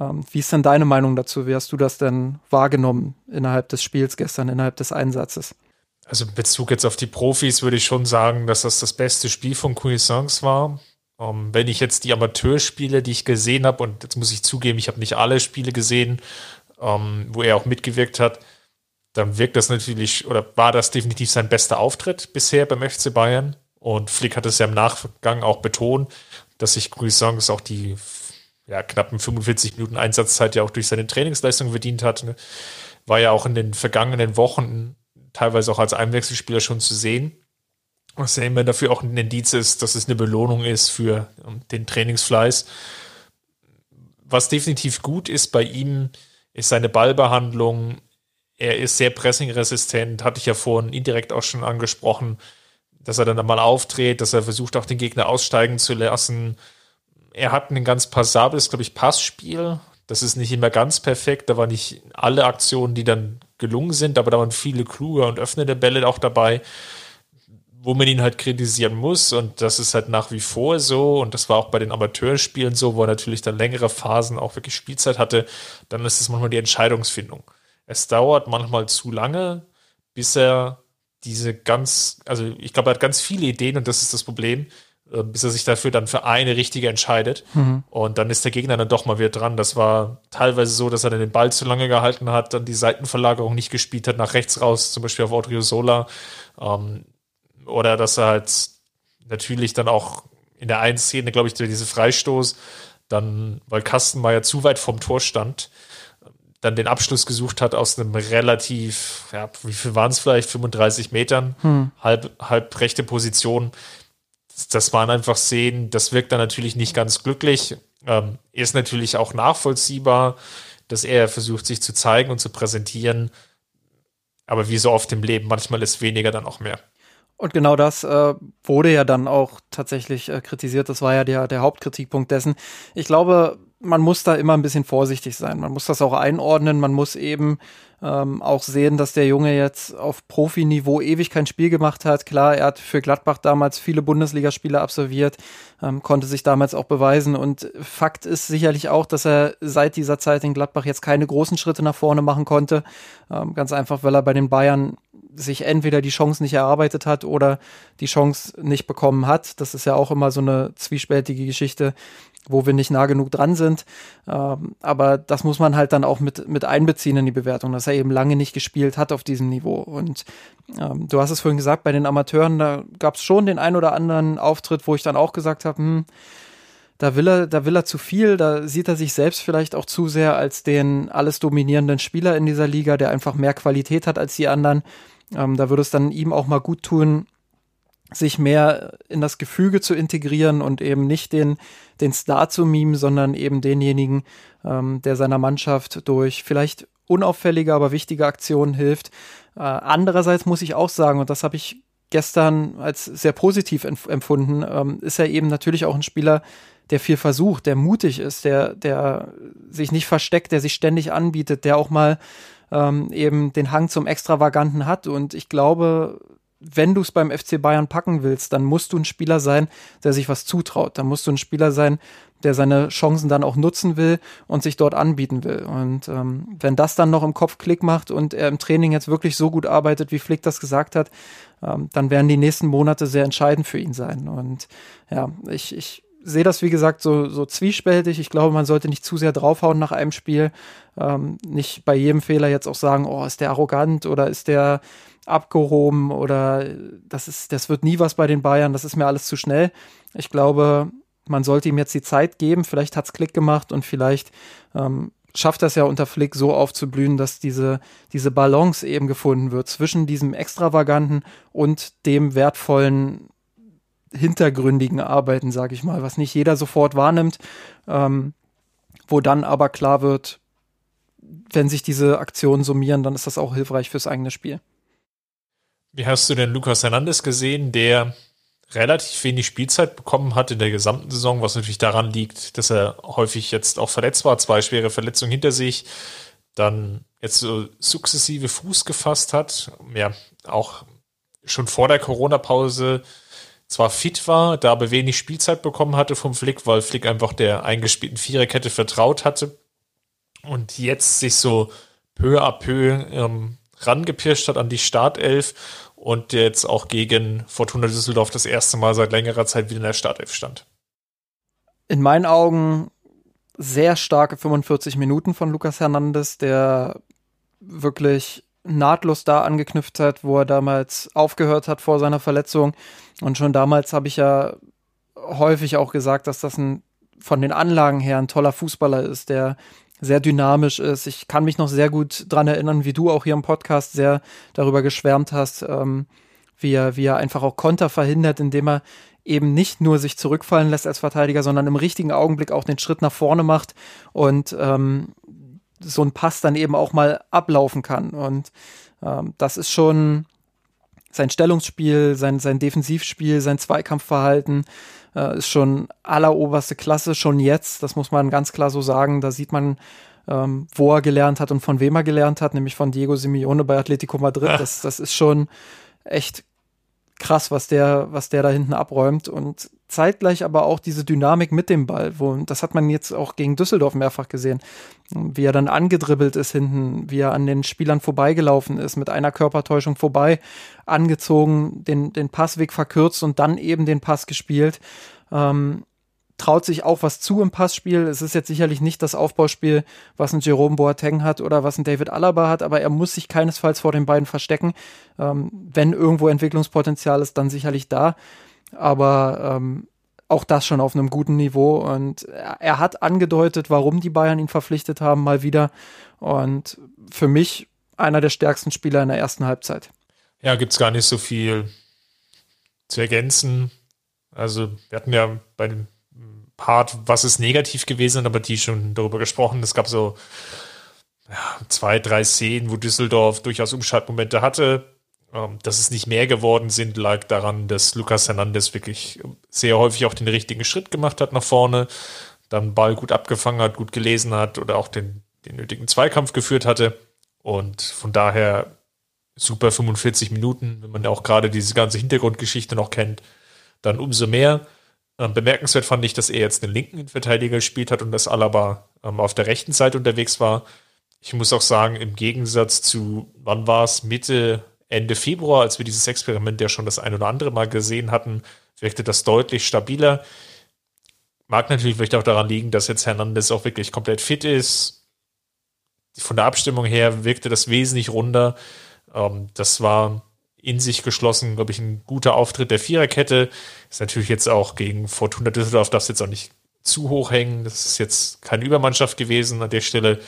Ähm, wie ist denn deine Meinung dazu? Wie hast du das denn wahrgenommen innerhalb des Spiels gestern, innerhalb des Einsatzes? Also in Bezug jetzt auf die Profis würde ich schon sagen, dass das das beste Spiel von Cuisance war. Um, ähm, wenn ich jetzt die Amateurspiele, die ich gesehen habe, und jetzt muss ich zugeben, ich habe nicht alle Spiele gesehen, um, ähm, wo er auch mitgewirkt hat, dann wirkt das natürlich oder war das definitiv sein bester Auftritt bisher beim FC Bayern. Und Flick hat es ja im Nachgang auch betont, dass sich Cuisance auch die ja, knappen 45 Minuten Einsatzzeit ja auch durch seine Trainingsleistung verdient hat. Ne? War ja auch in den vergangenen Wochen teilweise auch als Einwechselspieler schon zu sehen. Was ja immer dafür auch ein Indiz ist, dass es eine Belohnung ist für um, den Trainingsfleiß. Was definitiv gut ist bei ihm, ist seine Ballbehandlung. Er ist sehr pressingresistent, hatte ich ja vorhin indirekt auch schon angesprochen, dass er dann mal aufdreht, dass er versucht auch den Gegner aussteigen zu lassen, er hat ein ganz passables, glaube ich, Passspiel. Das ist nicht immer ganz perfekt. Da waren nicht alle Aktionen, die dann gelungen sind, aber da waren viele kluge und öffnende Bälle auch dabei, wo man ihn halt kritisieren muss und das ist halt nach wie vor so und das war auch bei den Amateurspielen so, wo er natürlich dann längere Phasen auch wirklich Spielzeit hatte, dann ist es manchmal die Entscheidungsfindung. Es dauert manchmal zu lange, bis er diese ganz, also ich glaube, er hat ganz viele Ideen und das ist das Problem, bis er sich dafür dann für eine richtige entscheidet. Mhm. Und dann ist der Gegner dann doch mal wieder dran. Das war teilweise so, dass er dann den Ball zu lange gehalten hat, dann die Seitenverlagerung nicht gespielt hat, nach rechts raus, zum Beispiel auf Odriozola. Ähm, oder dass er halt natürlich dann auch in der einen Szene, glaube ich, diese Freistoß, dann, weil Kastenmeier zu weit vom Tor stand, dann den Abschluss gesucht hat aus einem relativ, ja, wie viel waren es vielleicht, 35 Metern, hm. halb, halb rechte Position das waren einfach Szenen, das wirkt dann natürlich nicht ganz glücklich. Ähm, ist natürlich auch nachvollziehbar, dass er versucht, sich zu zeigen und zu präsentieren. Aber wie so oft im Leben, manchmal ist weniger dann auch mehr. Und genau das äh, wurde ja dann auch tatsächlich äh, kritisiert. Das war ja der, der Hauptkritikpunkt dessen. Ich glaube, man muss da immer ein bisschen vorsichtig sein. Man muss das auch einordnen. Man muss eben ähm, auch sehen, dass der Junge jetzt auf Profiniveau ewig kein Spiel gemacht hat. Klar, er hat für Gladbach damals viele Bundesligaspiele absolviert, ähm, konnte sich damals auch beweisen. Und Fakt ist sicherlich auch, dass er seit dieser Zeit in Gladbach jetzt keine großen Schritte nach vorne machen konnte. Ähm, ganz einfach, weil er bei den Bayern sich entweder die Chance nicht erarbeitet hat oder die Chance nicht bekommen hat. Das ist ja auch immer so eine zwiespältige Geschichte wo wir nicht nah genug dran sind. Ähm, aber das muss man halt dann auch mit, mit einbeziehen in die Bewertung, dass er eben lange nicht gespielt hat auf diesem Niveau. Und ähm, du hast es vorhin gesagt, bei den Amateuren, da gab es schon den ein oder anderen Auftritt, wo ich dann auch gesagt habe, hm, da will er, da will er zu viel, da sieht er sich selbst vielleicht auch zu sehr als den alles dominierenden Spieler in dieser Liga, der einfach mehr Qualität hat als die anderen. Ähm, da würde es dann ihm auch mal gut tun, sich mehr in das Gefüge zu integrieren und eben nicht den, den Star zu mimen, sondern eben denjenigen, ähm, der seiner Mannschaft durch vielleicht unauffällige, aber wichtige Aktionen hilft. Äh, andererseits muss ich auch sagen, und das habe ich gestern als sehr positiv empfunden, ähm, ist er eben natürlich auch ein Spieler, der viel versucht, der mutig ist, der, der sich nicht versteckt, der sich ständig anbietet, der auch mal ähm, eben den Hang zum Extravaganten hat. Und ich glaube, wenn du es beim FC Bayern packen willst, dann musst du ein Spieler sein, der sich was zutraut. Dann musst du ein Spieler sein, der seine Chancen dann auch nutzen will und sich dort anbieten will. Und ähm, wenn das dann noch im Kopf Klick macht und er im Training jetzt wirklich so gut arbeitet, wie Flick das gesagt hat, ähm, dann werden die nächsten Monate sehr entscheidend für ihn sein. Und ja, ich, ich sehe das, wie gesagt, so, so zwiespältig. Ich glaube, man sollte nicht zu sehr draufhauen nach einem Spiel. Ähm, nicht bei jedem Fehler jetzt auch sagen, oh, ist der arrogant oder ist der abgehoben oder das ist, das wird nie was bei den Bayern, das ist mir alles zu schnell. Ich glaube, man sollte ihm jetzt die Zeit geben, vielleicht hat es Klick gemacht und vielleicht ähm, schafft das ja unter Flick so aufzublühen, dass diese, diese Balance eben gefunden wird zwischen diesem extravaganten und dem wertvollen, hintergründigen Arbeiten, sage ich mal, was nicht jeder sofort wahrnimmt, ähm, wo dann aber klar wird, wenn sich diese Aktionen summieren, dann ist das auch hilfreich fürs eigene Spiel. Wie hast du denn Lukas Hernandez gesehen, der relativ wenig Spielzeit bekommen hat in der gesamten Saison, was natürlich daran liegt, dass er häufig jetzt auch verletzt war, zwei schwere Verletzungen hinter sich, dann jetzt so sukzessive Fuß gefasst hat, ja, auch schon vor der Corona-Pause zwar fit war, da aber wenig Spielzeit bekommen hatte vom Flick, weil Flick einfach der eingespielten Viererkette vertraut hatte und jetzt sich so peu à peu ähm, rangepirscht hat an die Startelf und jetzt auch gegen Fortuna Düsseldorf das erste Mal seit längerer Zeit wieder in der Startelf stand. In meinen Augen sehr starke 45 Minuten von Lukas Hernandez, der wirklich nahtlos da angeknüpft hat, wo er damals aufgehört hat vor seiner Verletzung. Und schon damals habe ich ja häufig auch gesagt, dass das ein von den Anlagen her ein toller Fußballer ist, der sehr dynamisch ist. Ich kann mich noch sehr gut dran erinnern, wie du auch hier im Podcast sehr darüber geschwärmt hast, ähm, wie, er, wie er einfach auch Konter verhindert, indem er eben nicht nur sich zurückfallen lässt als Verteidiger, sondern im richtigen Augenblick auch den Schritt nach vorne macht und ähm, so ein Pass dann eben auch mal ablaufen kann. Und ähm, das ist schon sein Stellungsspiel, sein, sein Defensivspiel, sein Zweikampfverhalten äh, ist schon alleroberste Klasse, schon jetzt. Das muss man ganz klar so sagen. Da sieht man ähm, wo er gelernt hat und von wem er gelernt hat, nämlich von Diego Simeone bei Atletico Madrid. Das, das ist schon echt krass, was der, was der da hinten abräumt und zeitgleich aber auch diese Dynamik mit dem Ball, wo, das hat man jetzt auch gegen Düsseldorf mehrfach gesehen, wie er dann angedribbelt ist hinten, wie er an den Spielern vorbeigelaufen ist, mit einer Körpertäuschung vorbei, angezogen, den, den Passweg verkürzt und dann eben den Pass gespielt. Ähm, traut sich auch was zu im Passspiel. Es ist jetzt sicherlich nicht das Aufbauspiel, was ein Jerome Boateng hat oder was ein David Alaba hat, aber er muss sich keinesfalls vor den beiden verstecken. Ähm, wenn irgendwo Entwicklungspotenzial ist, dann sicherlich da. Aber ähm, auch das schon auf einem guten Niveau. Und er, hat angedeutet, warum die Bayern ihn verpflichtet haben, mal wieder. Und für mich einer der stärksten Spieler in der ersten Halbzeit. Ja, gibt's gar nicht so viel zu ergänzen. Also, wir hatten ja bei dem Part, was ist negativ gewesen, aber die schon darüber gesprochen. Es gab so ja, zwei, drei Szenen, wo Düsseldorf durchaus Umschaltmomente hatte. Ähm, dass es nicht mehr geworden sind, lag daran, dass Lucas Hernandez wirklich sehr häufig auch den richtigen Schritt gemacht hat nach vorne, dann Ball gut abgefangen hat, gut gelesen hat oder auch den, den nötigen Zweikampf geführt hatte. Und von daher super 45 Minuten, wenn man auch gerade diese ganze Hintergrundgeschichte noch kennt, dann umso mehr. Ähm, bemerkenswert fand ich, dass er jetzt den linken Verteidiger gespielt hat und dass Alaba ähm, auf der rechten Seite unterwegs war. Ich muss auch sagen, im Gegensatz zu, wann war es, Mitte, Ende Februar, als wir dieses Experiment ja schon das ein oder andere Mal gesehen hatten, wirkte das deutlich stabiler. Mag natürlich vielleicht auch daran liegen, dass jetzt Hernandez auch wirklich komplett fit ist. Von der Abstimmung her wirkte das wesentlich runder. Ähm, das war in sich geschlossen, glaube ich, ein guter Auftritt der Viererkette. Ist natürlich jetzt auch gegen Fortuna Düsseldorf, darf es jetzt auch nicht zu hoch hängen. Das ist jetzt keine Übermannschaft gewesen an der Stelle,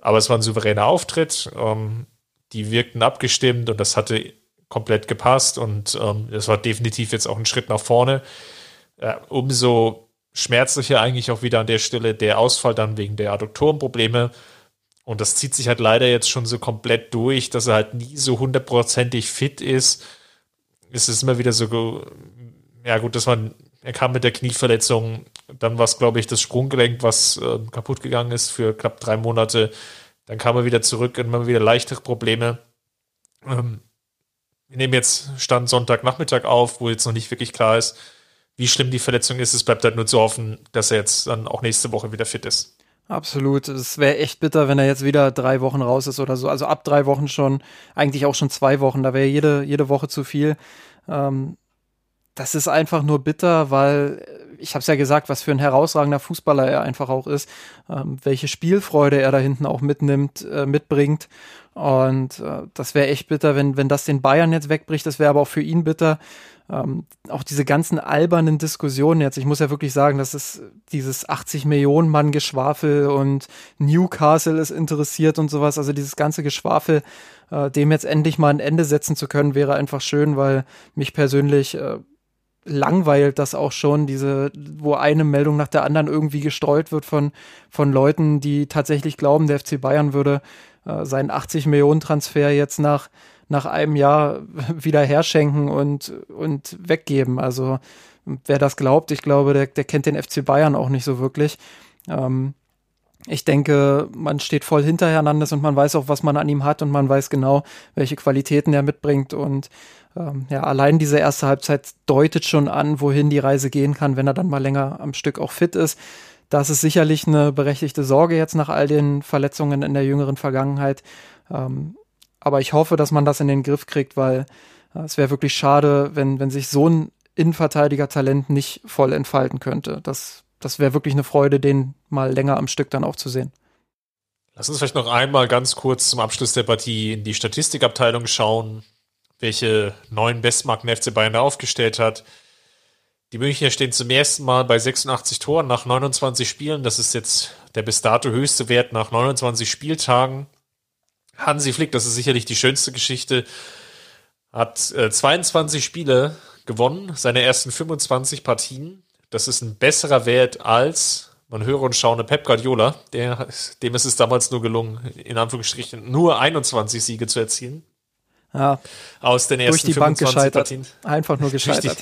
aber es war ein souveräner Auftritt. Ähm, die wirkten abgestimmt und das hatte komplett gepasst und ähm, das war definitiv jetzt auch ein Schritt nach vorne. Äh, umso schmerzlicher eigentlich auch wieder an der Stelle der Ausfall dann wegen der Adduktorenprobleme. Und das zieht sich halt leider jetzt schon so komplett durch, dass er halt nie so hundertprozentig fit ist. Es ist immer wieder so, ja gut, dass man, er kam mit der Knieverletzung, dann war es, glaube ich, das Sprunggelenk, was äh, kaputt gegangen ist für knapp drei Monate. Dann kam er wieder zurück und immer wieder leichtere Probleme. Ähm, wir nehmen jetzt Stand Sonntagnachmittag auf, wo jetzt noch nicht wirklich klar ist, wie schlimm die Verletzung ist. Es bleibt halt nur zu hoffen, dass er jetzt dann auch nächste Woche wieder fit ist. Absolut. Es wäre echt bitter, wenn er jetzt wieder drei Wochen raus ist oder so. Also ab drei Wochen schon, eigentlich auch schon zwei Wochen. Da wäre jede, jede Woche zu viel. Ähm, das ist einfach nur bitter, weil ich habe es ja gesagt, was für ein herausragender Fußballer er einfach auch ist, ähm, welche Spielfreude er da hinten auch mitnimmt, äh, mitbringt. Und äh, das wäre echt bitter, wenn, wenn das den Bayern jetzt wegbricht. Das wäre aber auch für ihn bitter, ähm, auch diese ganzen albernen Diskussionen jetzt, ich muss ja wirklich sagen, das ist dieses 80 Millionen Mann Geschwafel und Newcastle ist interessiert und sowas, also dieses ganze Geschwafel, äh, dem jetzt endlich mal ein Ende setzen zu können, wäre einfach schön, weil mich persönlich äh, langweilt das auch schon, diese, wo eine Meldung nach der anderen irgendwie gestreut wird von, von Leuten, die tatsächlich glauben, der FC Bayern würde äh, seinen 80 Millionen Transfer jetzt nach nach einem Jahr <laughs> wieder herschenken und, und weggeben. Also wer das glaubt, ich glaube, der, der kennt den FC Bayern auch nicht so wirklich. Ähm, ich denke, man steht voll hinter Hernandez und man weiß auch, was man an ihm hat und man weiß genau, welche Qualitäten er mitbringt. Und ähm, ja, allein diese erste Halbzeit deutet schon an, wohin die Reise gehen kann, wenn er dann mal länger am Stück auch fit ist. Das ist sicherlich eine berechtigte Sorge jetzt nach all den Verletzungen in der jüngeren Vergangenheit. Ähm, aber ich hoffe, dass man das in den Griff kriegt, weil äh, es wäre wirklich schade, wenn, wenn sich so ein Innenverteidiger-Talent nicht voll entfalten könnte. Das, das wäre wirklich eine Freude, den mal länger am Stück dann auch zu sehen. Lass uns vielleicht noch einmal ganz kurz zum Abschluss der Partie in die Statistikabteilung schauen, welche neuen Bestmarken der FC Bayern da aufgestellt hat. Die Münchner stehen zum ersten Mal bei 86 Toren nach 29 Spielen. Das ist jetzt der bis dato höchste Wert nach 29 Spieltagen. Hansi Flick, das ist sicherlich die schönste Geschichte, hat äh, 22 Spiele gewonnen, seine ersten 25 Partien. Das ist ein besserer Wert als, man höre und schaue, Pep Guardiola, der, dem ist es damals nur gelungen, in Anführungsstrichen nur 21 Siege zu erzielen. Ja. Aus den ersten durch die 25 Bank gescheitert. Partien. Einfach nur <laughs> gescheitert.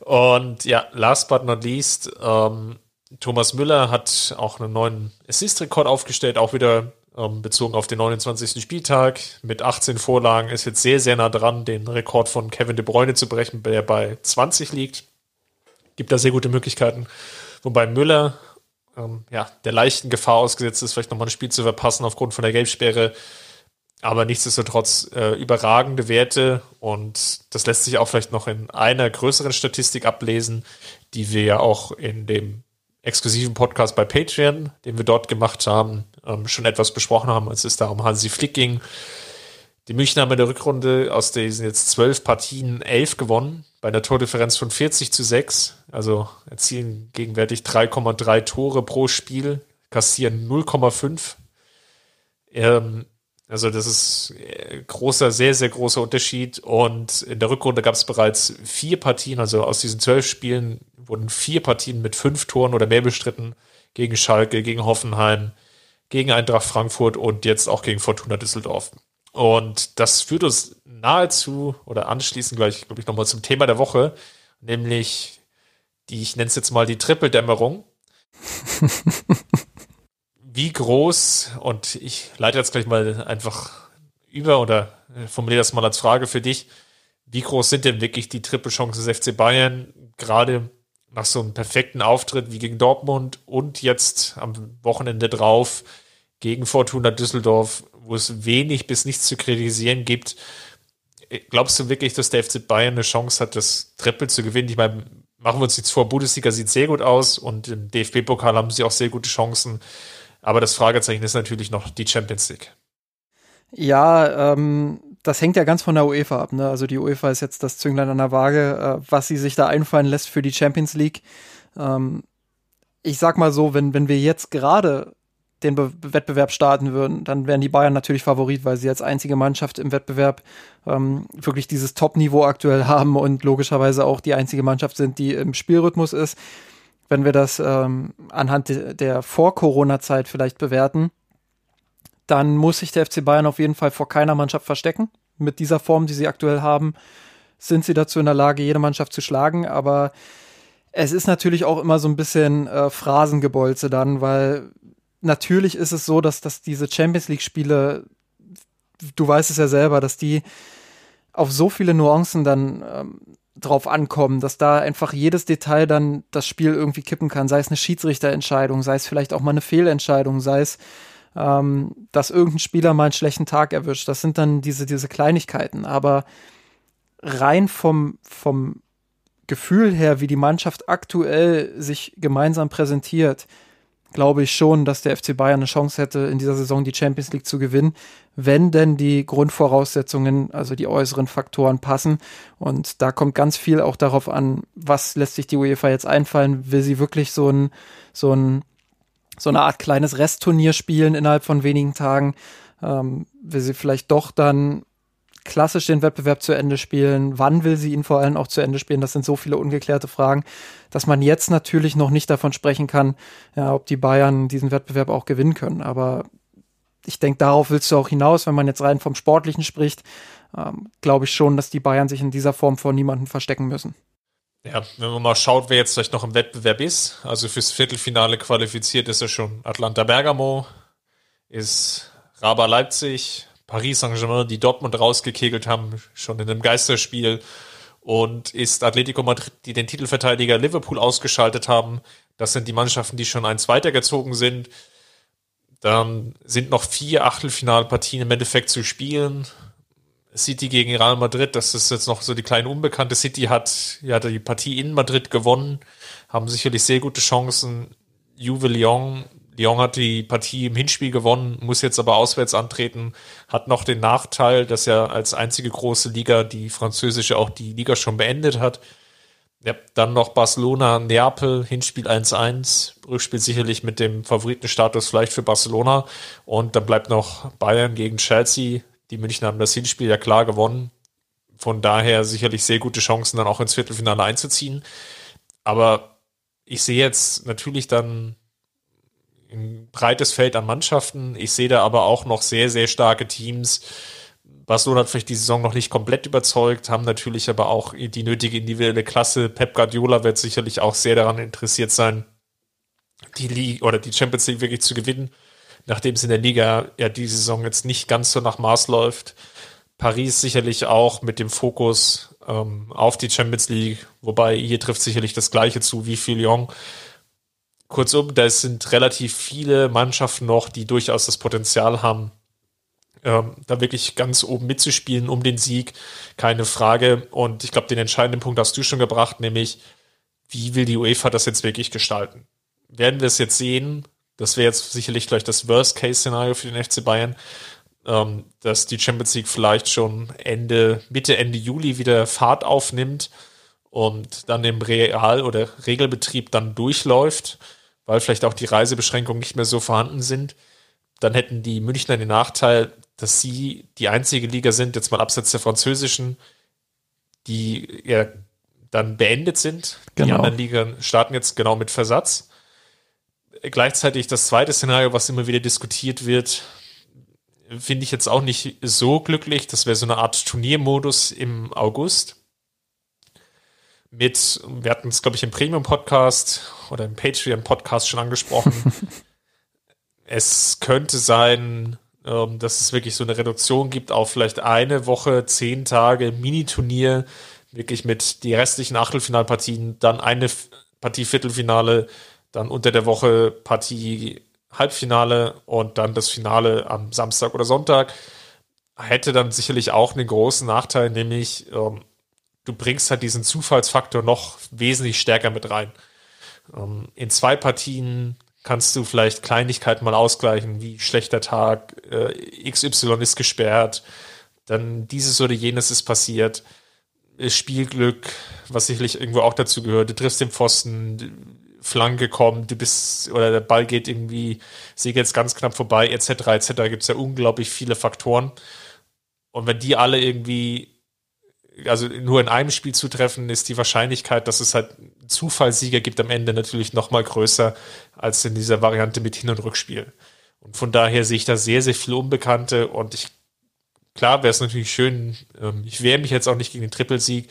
Und ja, last but not least, ähm, Thomas Müller hat auch einen neuen Assist-Rekord aufgestellt, auch wieder ähm, bezogen auf den 29. Spieltag. Mit 18 Vorlagen ist jetzt sehr, sehr nah dran, den Rekord von Kevin De Bruyne zu brechen, der bei 20 liegt. Gibt da sehr gute Möglichkeiten. Wobei Müller ähm, ja, der leichten Gefahr ausgesetzt ist, vielleicht nochmal ein Spiel zu verpassen aufgrund von der Gelbsperre. Aber nichtsdestotrotz äh, überragende Werte und das lässt sich auch vielleicht noch in einer größeren Statistik ablesen, die wir ja auch in dem exklusiven Podcast bei Patreon, den wir dort gemacht haben, ähm, schon etwas besprochen haben, es da um Hansi Flick ging. Die Münchner haben in der Rückrunde aus diesen jetzt zwölf Partien elf gewonnen, bei einer Tordifferenz von 40 zu 6. Also erzielen gegenwärtig 3,3 Tore pro Spiel, kassieren 0,5. Ähm, also das ist äh, großer, sehr, sehr großer Unterschied. Und in der Rückrunde gab es bereits vier Partien, also aus diesen zwölf Spielen wurden vier Partien mit fünf Toren oder mehr bestritten gegen Schalke, gegen Hoffenheim, gegen Eintracht Frankfurt und jetzt auch gegen Fortuna Düsseldorf. Und das führt uns nahezu oder anschließend gleich, glaube ich, nochmal zum Thema der Woche, nämlich die, ich nenne es jetzt mal die Trippeldämmerung. <laughs> Wie groß, und ich leite jetzt gleich mal einfach über oder formuliere das mal als Frage für dich, wie groß sind denn wirklich die Trippelchancen des FC Bayern, gerade nach so einem perfekten Auftritt wie gegen Dortmund und jetzt am Wochenende drauf gegen Fortuna Düsseldorf, wo es wenig bis nichts zu kritisieren gibt. Glaubst du wirklich, dass der FC Bayern eine Chance hat, das Triple zu gewinnen? Ich meine, machen wir uns jetzt vor, Bundesliga sieht sehr gut aus und im DFB-Pokal haben sie auch sehr gute Chancen. Aber das Fragezeichen ist natürlich noch die Champions League. Ja, ähm, das hängt ja ganz von der UEFA ab. Ne? Also die UEFA ist jetzt das Zünglein an der Waage, äh, was sie sich da einfallen lässt für die Champions League. Ähm, ich sag mal so, wenn, wenn wir jetzt gerade den Be Wettbewerb starten würden, dann wären die Bayern natürlich Favorit, weil sie als einzige Mannschaft im Wettbewerb ähm, wirklich dieses Top-Niveau aktuell <laughs> haben und logischerweise auch die einzige Mannschaft sind, die im Spielrhythmus ist. Wenn wir das ähm, anhand de der Vor-Corona-Zeit vielleicht bewerten, dann muss sich der FC Bayern auf jeden Fall vor keiner Mannschaft verstecken. Mit dieser Form, die sie aktuell haben, sind sie dazu in der Lage, jede Mannschaft zu schlagen, aber es ist natürlich auch immer so ein bisschen äh, Phrasengebolze dann, weil natürlich ist es so, dass, dass diese Champions League-Spiele, du weißt es ja selber, dass die auf so viele Nuancen dann ähm, drauf ankommen, dass da einfach jedes Detail dann das Spiel irgendwie kippen kann, sei es eine Schiedsrichterentscheidung, sei es vielleicht auch mal eine Fehlentscheidung, sei es, ähm, dass irgendein Spieler mal einen schlechten Tag erwischt. Das sind dann diese, diese Kleinigkeiten. Aber rein vom, vom Gefühl her, wie die Mannschaft aktuell sich gemeinsam präsentiert, glaube ich schon, dass der FC Bayern eine Chance hätte, in dieser Saison die Champions League zu gewinnen, wenn denn die Grundvoraussetzungen, also die äußeren Faktoren passen. Und da kommt ganz viel auch darauf an, was lässt sich die UEFA jetzt einfallen? Will sie wirklich so ein, so ein, so eine Art kleines Restturnier spielen innerhalb von wenigen Tagen? Ähm, will sie vielleicht doch dann klassisch den Wettbewerb zu Ende spielen? Wann will sie ihn vor allem auch zu Ende spielen? Das sind so viele ungeklärte Fragen, dass man jetzt natürlich noch nicht davon sprechen kann, ja, ob die Bayern diesen Wettbewerb auch gewinnen können. Aber ich denke, darauf willst du auch hinaus, wenn man jetzt rein vom Sportlichen spricht. Ähm, Glaube ich schon, dass die Bayern sich in dieser Form vor niemandem verstecken müssen. Ja, wenn man mal schaut, wer jetzt vielleicht noch im Wettbewerb ist, also fürs Viertelfinale qualifiziert ist er schon Atlanta Bergamo, ist Raba Leipzig, Paris Saint-Germain, die Dortmund rausgekegelt haben, schon in einem Geisterspiel. Und ist Atletico Madrid, die den Titelverteidiger Liverpool ausgeschaltet haben. Das sind die Mannschaften, die schon eins weitergezogen sind. Dann sind noch vier Achtelfinalpartien im Endeffekt zu spielen. City gegen Real Madrid, das ist jetzt noch so die kleine Unbekannte. City hat ja die Partie in Madrid gewonnen, haben sicherlich sehr gute Chancen. Juve Lyon Lyon hat die Partie im Hinspiel gewonnen, muss jetzt aber auswärts antreten, hat noch den Nachteil, dass er als einzige große Liga die französische auch die Liga schon beendet hat. Ja, dann noch Barcelona, Neapel, Hinspiel 1-1, Rückspiel sicherlich mit dem Favoritenstatus vielleicht für Barcelona. Und dann bleibt noch Bayern gegen Chelsea. Die München haben das Hinspiel ja klar gewonnen. Von daher sicherlich sehr gute Chancen, dann auch ins Viertelfinale einzuziehen. Aber ich sehe jetzt natürlich dann ein breites Feld an Mannschaften. Ich sehe da aber auch noch sehr, sehr starke Teams. Barcelona hat vielleicht die Saison noch nicht komplett überzeugt, haben natürlich aber auch die nötige individuelle Klasse. Pep Guardiola wird sicherlich auch sehr daran interessiert sein, die Liga oder die Champions League wirklich zu gewinnen, nachdem es in der Liga ja die Saison jetzt nicht ganz so nach Maß läuft. Paris sicherlich auch mit dem Fokus ähm, auf die Champions League, wobei hier trifft sicherlich das Gleiche zu wie für Lyon. Kurzum, da sind relativ viele Mannschaften noch, die durchaus das Potenzial haben, ähm, da wirklich ganz oben mitzuspielen um den Sieg, keine Frage. Und ich glaube, den entscheidenden Punkt hast du schon gebracht, nämlich wie will die UEFA das jetzt wirklich gestalten? Werden wir es jetzt sehen? Das wäre jetzt sicherlich gleich das Worst-Case-Szenario für den FC Bayern, ähm, dass die Champions League vielleicht schon Ende, Mitte, Ende Juli wieder Fahrt aufnimmt und dann im Real- oder Regelbetrieb dann durchläuft, weil vielleicht auch die Reisebeschränkungen nicht mehr so vorhanden sind. Dann hätten die Münchner den Nachteil, dass sie die einzige Liga sind, jetzt mal abseits der französischen, die ja dann beendet sind. Genau. Die anderen Ligen starten jetzt genau mit Versatz. Gleichzeitig das zweite Szenario, was immer wieder diskutiert wird, finde ich jetzt auch nicht so glücklich. Das wäre so eine Art Turniermodus im August. Mit, wir hatten es, glaube ich, im Premium-Podcast oder im Patreon-Podcast schon angesprochen. <laughs> es könnte sein, ähm, dass es wirklich so eine Reduktion gibt auf vielleicht eine Woche, zehn Tage Mini-Turnier wirklich mit die restlichen Achtelfinalpartien, dann eine Partie Viertelfinale, dann unter der Woche Partie Halbfinale und dann das Finale am Samstag oder Sonntag, hätte dann sicherlich auch einen großen Nachteil, nämlich ähm, du bringst halt diesen Zufallsfaktor noch wesentlich stärker mit rein. Ähm, in zwei Partien kannst du vielleicht Kleinigkeiten mal ausgleichen, wie schlechter Tag, äh, XY ist gesperrt, dann dieses oder jenes ist passiert. Spielglück, was sicherlich irgendwo auch dazu gehört. Du triffst den Pfosten, Flanke kommt, du bist, oder der Ball geht irgendwie, sehe jetzt ganz knapp vorbei, etc., etc. Gibt es ja unglaublich viele Faktoren. Und wenn die alle irgendwie, also nur in einem Spiel zutreffen, ist die Wahrscheinlichkeit, dass es halt Zufallssieger gibt am Ende natürlich noch mal größer als in dieser Variante mit Hin- und Rückspiel. Und von daher sehe ich da sehr, sehr viele Unbekannte und ich Klar wäre es natürlich schön, ähm, ich wehre mich jetzt auch nicht gegen den Trippelsieg.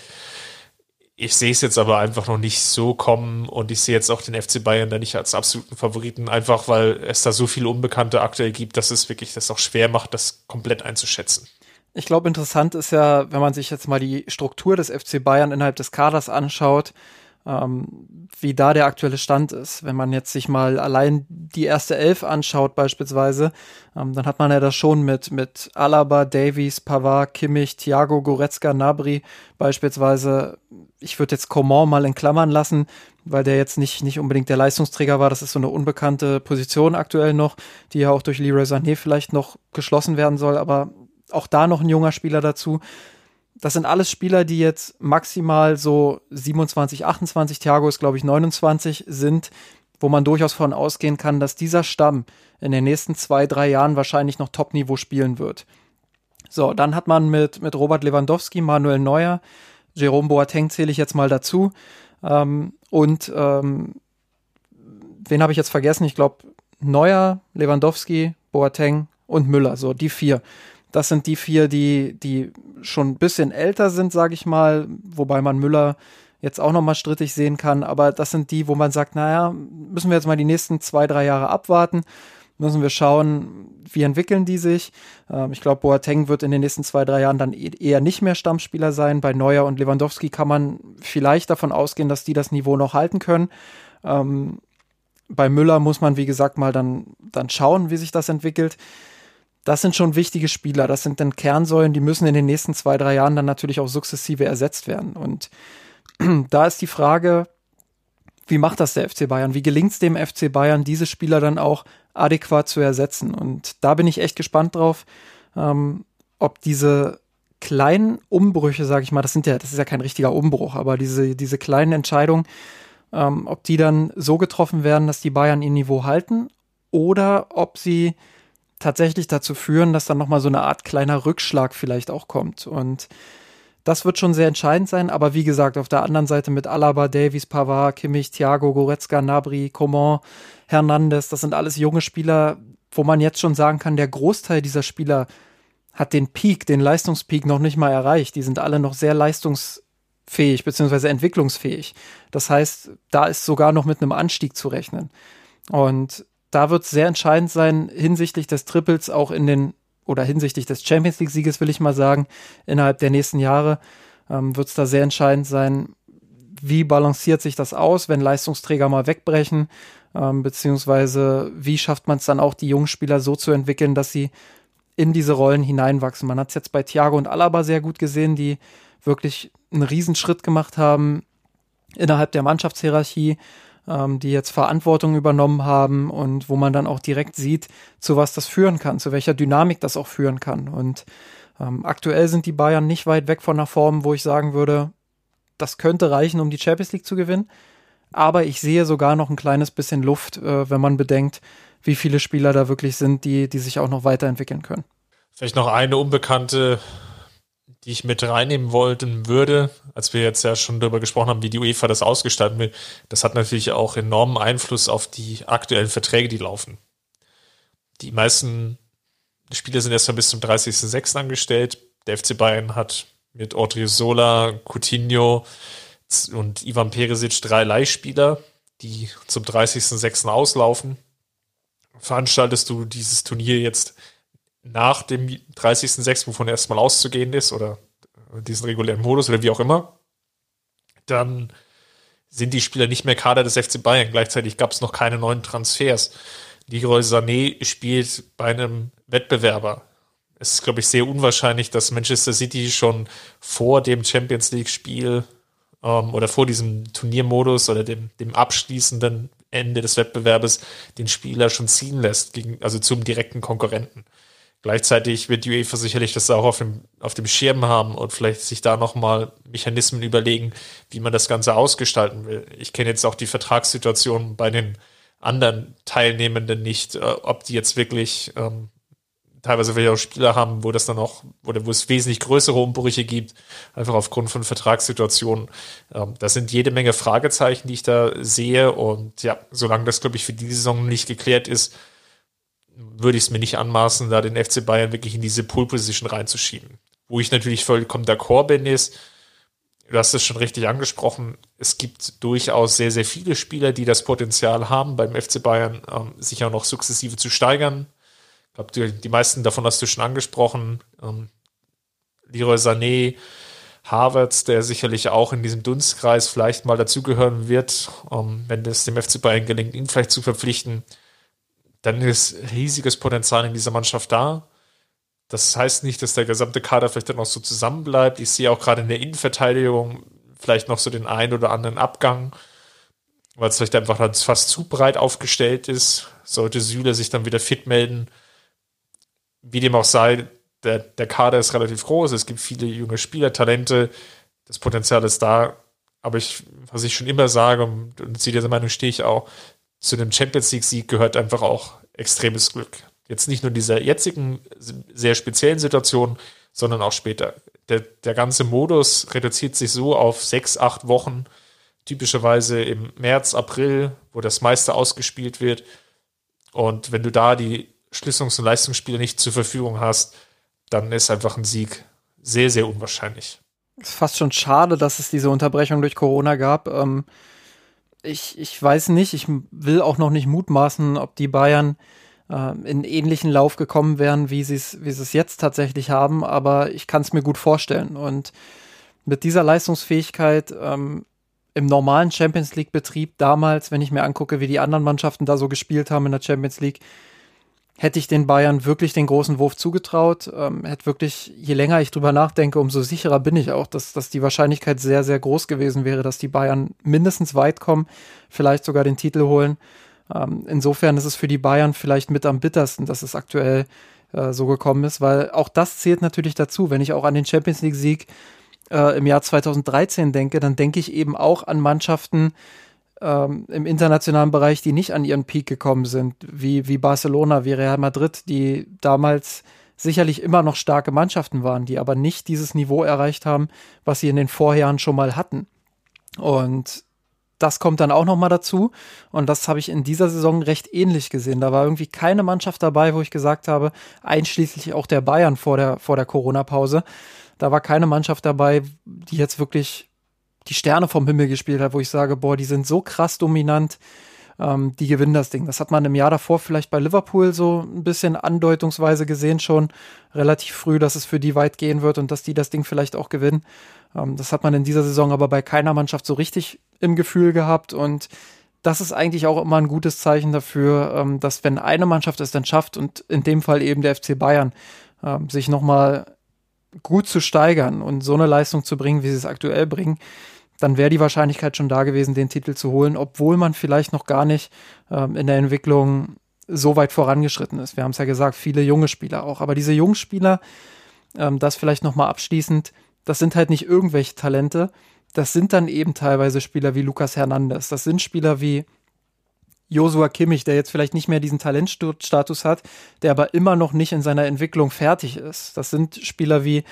Ich sehe es jetzt aber einfach noch nicht so kommen und ich sehe jetzt auch den FC Bayern da nicht als absoluten Favoriten, einfach weil es da so viele Unbekannte aktuell gibt, dass es wirklich das auch schwer macht, das komplett einzuschätzen. Ich glaube, interessant ist ja, wenn man sich jetzt mal die Struktur des FC Bayern innerhalb des Kaders anschaut, ähm, wie da der aktuelle Stand ist. Wenn man jetzt sich mal allein die erste Elf anschaut beispielsweise, ähm, dann hat man ja das schon mit, mit Alaba, Davies, Pavard, Kimmich, Thiago, Goretzka, Nabri beispielsweise. Ich würde jetzt Coman mal in Klammern lassen, weil der jetzt nicht, nicht unbedingt der Leistungsträger war. Das ist so eine unbekannte Position aktuell noch, die ja auch durch Leroy Sané vielleicht noch geschlossen werden soll, aber auch da noch ein junger Spieler dazu das sind alles Spieler, die jetzt maximal so 27, 28, Thiago ist glaube ich 29 sind, wo man durchaus von ausgehen kann, dass dieser Stamm in den nächsten zwei, drei Jahren wahrscheinlich noch Top-Niveau spielen wird. So, dann hat man mit, mit Robert Lewandowski, Manuel Neuer, Jerome Boateng zähle ich jetzt mal dazu. Ähm, und ähm, wen habe ich jetzt vergessen? Ich glaube, Neuer, Lewandowski, Boateng und Müller, so die vier. Das sind die vier, die, die schon ein bisschen älter sind, sage ich mal, wobei man Müller jetzt auch nochmal strittig sehen kann. Aber das sind die, wo man sagt, naja, müssen wir jetzt mal die nächsten zwei, drei Jahre abwarten. Müssen wir schauen, wie entwickeln die sich. Ähm, ich glaube, Boateng wird in den nächsten zwei, drei Jahren dann e-, eher nicht mehr Stammspieler sein. Bei Neuer und Lewandowski kann man vielleicht davon ausgehen, dass die das Niveau noch halten können. Ähm, bei Müller muss man, wie gesagt, mal dann, dann schauen, wie sich das entwickelt das sind schon wichtige Spieler. Das sind dann Kernsäulen, die müssen in den nächsten zwei, drei Jahren dann natürlich auch sukzessive ersetzt werden. Und <clears throat> da ist die Frage, wie macht das der FC Bayern? Wie gelingt es dem FC Bayern, diese Spieler dann auch adäquat zu ersetzen? Und da bin ich echt gespannt drauf, ähm, ob diese kleinen Umbrüche, sage ich mal, das sind ja, das ist ja kein richtiger Umbruch, aber diese, diese kleinen Entscheidungen, ähm, ob die dann so getroffen werden, dass die Bayern ihr Niveau halten oder ob sie tatsächlich dazu führen, dass dann nochmal so eine Art kleiner Rückschlag vielleicht auch kommt. Und das wird schon sehr entscheidend sein. Aber wie gesagt, auf der anderen Seite mit Alaba, Davies, Pavard, Kimmich, Thiago, Goretzka, Nabri, Coman, Hernandez, das sind alles junge Spieler, wo man jetzt schon sagen kann, der Großteil dieser Spieler hat den Peak, den Leistungspeak noch nicht mal erreicht. Die sind alle noch sehr leistungsfähig bzw. entwicklungsfähig. Das heißt, da ist sogar noch mit einem Anstieg zu rechnen. Und da wird es sehr entscheidend sein, hinsichtlich des Triples auch in den, oder hinsichtlich des Champions League-Sieges, will ich mal sagen, innerhalb der nächsten Jahre, ähm, wird es da sehr entscheidend sein, wie balanciert sich das aus, wenn Leistungsträger mal wegbrechen, ähm, beziehungsweise wie schafft man es dann auch, die jungen Spieler so zu entwickeln, dass sie in diese Rollen hineinwachsen. Man hat es jetzt bei Thiago und Alaba sehr gut gesehen, die wirklich einen Riesenschritt gemacht haben innerhalb der Mannschaftshierarchie, ähm, die jetzt Verantwortung übernommen haben und wo man dann auch direkt sieht, zu was das führen kann, zu welcher Dynamik das auch führen kann. Und ähm, aktuell sind die Bayern nicht weit weg von einer Form, wo ich sagen würde, das könnte reichen, um die Champions League zu gewinnen. Aber ich sehe sogar noch ein kleines bisschen Luft, äh, wenn man bedenkt, wie viele Spieler da wirklich sind, die, die sich auch noch weiterentwickeln können. Vielleicht noch eine unbekannte die ich mit reinnehmen wollten würde, als wir jetzt ja schon darüber gesprochen haben, wie die UEFA das ausgestalten will, das hat natürlich auch enormen Einfluss auf die aktuellen Verträge, die laufen. Die meisten Spieler sind erst mal bis zum 30.06. angestellt. Der FC Bayern hat mit Odriozola, Coutinho und Ivan Peresic drei Leihspieler, die zum 30.06. auslaufen. Veranstaltest du dieses Turnier jetzt nach dem 30.06., wovon erstmal auszugehen ist, oder diesen regulären Modus oder wie auch immer, dann sind die Spieler nicht mehr Kader des FC Bayern. Gleichzeitig gab es noch keine neuen Transfers. Leroy Sané spielt bei einem Wettbewerber. Es ist, glaube ich, sehr unwahrscheinlich, dass Manchester City schon vor dem Champions League-Spiel ähm, oder vor diesem Turniermodus oder dem, dem abschließenden Ende des Wettbewerbes den Spieler schon ziehen lässt, gegen, also zum direkten Konkurrenten. Gleichzeitig wird die UEFA sicherlich das auch auf dem, auf dem Schirm haben und vielleicht sich da nochmal Mechanismen überlegen, wie man das Ganze ausgestalten will. Ich kenne jetzt auch die Vertragssituation bei den anderen Teilnehmenden nicht, äh, ob die jetzt wirklich ähm, teilweise welche auch Spieler haben, wo das dann auch, oder wo es wesentlich größere Umbrüche gibt, einfach aufgrund von Vertragssituationen. Ähm, das sind jede Menge Fragezeichen, die ich da sehe. Und ja, solange das, glaube ich, für die Saison nicht geklärt ist, würde ich es mir nicht anmaßen, da den FC Bayern wirklich in diese Pole Position reinzuschieben. Wo ich natürlich vollkommen d'accord bin, ist, du hast es schon richtig angesprochen, es gibt durchaus sehr, sehr viele Spieler, die das Potenzial haben, beim FC Bayern ähm, sich auch noch sukzessive zu steigern. Ich glaube, die, meisten davon hast du schon angesprochen. Ähm, Leroy Sané, Harvards, der sicherlich auch in diesem Dunstkreis vielleicht mal dazugehören wird, ähm, wenn es dem FC Bayern gelingt, ihn vielleicht zu verpflichten dann ist riesiges Potenzial in dieser Mannschaft da. Das heißt nicht, dass der gesamte Kader vielleicht dann noch so zusammenbleibt. Ich sehe auch gerade in der Innenverteidigung vielleicht noch so den einen oder anderen Abgang, weil es vielleicht einfach fast zu breit aufgestellt ist. Sollte Süle sich dann wieder fit melden. Wie dem auch sei, der, der Kader ist relativ groß. Es gibt viele junge Spieler, Talente. Das Potenzial ist da. Aber ich, was ich schon immer sage, und zu dieser Meinung stehe ich auch, zu einem Champions League-Sieg gehört einfach auch extremes Glück. Jetzt nicht nur in dieser jetzigen sehr speziellen Situation, sondern auch später. Der, der ganze Modus reduziert sich so auf sechs, acht Wochen, typischerweise im März, April, wo das meiste ausgespielt wird. Und wenn du da die Schlüsselungs- und Leistungsspiele nicht zur Verfügung hast, dann ist einfach ein Sieg sehr, sehr unwahrscheinlich. Es ist fast schon schade, dass es diese Unterbrechung durch Corona gab. Ähm, ich, ich weiß nicht, ich will auch noch nicht mutmaßen, ob die Bayern äh, in ähnlichen Lauf gekommen wären, wie sie es wie es jetzt tatsächlich haben, aber ich kann es mir gut vorstellen. Und mit dieser Leistungsfähigkeit ähm, im normalen Champions League-Betrieb damals, wenn ich mir angucke, wie die anderen Mannschaften da so gespielt haben in der Champions League, hätte ich den Bayern wirklich den großen Wurf zugetraut. Ähm, hätte wirklich, je länger ich drüber nachdenke, umso sicherer bin ich auch, dass, dass die Wahrscheinlichkeit sehr, sehr groß gewesen wäre, dass die Bayern mindestens weit kommen, vielleicht sogar den Titel holen. Ähm, insofern ist es für die Bayern vielleicht mit am bittersten, dass es aktuell äh, so gekommen ist, weil auch das zählt natürlich dazu. Wenn ich auch an den Champions League-Sieg äh, im Jahr 2013 denke, dann denke ich eben auch an Mannschaften, ähm, im internationalen Bereich, die nicht an ihren Peak gekommen sind, wie, wie Barcelona, wie Real Madrid, die damals sicherlich immer noch starke Mannschaften waren, die aber nicht dieses Niveau erreicht haben, was sie in den Vorjahren schon mal hatten. Und das kommt dann auch noch mal dazu und das habe ich in dieser Saison recht ähnlich gesehen. Da war irgendwie keine Mannschaft dabei, wo ich gesagt habe, einschließlich auch der Bayern vor der vor der Corona Pause, da war keine Mannschaft dabei, die jetzt wirklich die Sterne vom Himmel gespielt hat, wo ich sage, boah, die sind so krass dominant ähm, die gewinnen das Ding. Das hat man im Jahr davor vielleicht bei Liverpool so ein bisschen andeutungsweise gesehen schon, relativ früh, dass es für die weit gehen wird und dass die das Ding vielleicht auch gewinnen. Ähm, das hat man in dieser Saison aber bei keiner Mannschaft so richtig im Gefühl gehabt und das ist eigentlich auch immer ein gutes Zeichen dafür, ähm, dass wenn eine Mannschaft es dann schafft und in dem Fall eben der FC Bayern, ähm, sich nochmal gut zu steigern und so eine Leistung zu bringen, wie sie es aktuell bringen, dann wäre die Wahrscheinlichkeit schon da gewesen, den Titel zu holen, obwohl man vielleicht noch gar nicht ähm, in der Entwicklung so weit vorangeschritten ist. Wir haben es ja gesagt, viele junge Spieler auch. Aber diese jungen Spieler, ähm, das vielleicht nochmal abschließend, das sind halt nicht irgendwelche Talente. Das sind dann eben teilweise Spieler wie Lukas Hernandez. Das sind Spieler wie Josua Kimmich, der jetzt vielleicht nicht mehr diesen Talentstatus hat, der aber immer noch nicht in seiner Entwicklung fertig ist. Das sind Spieler wie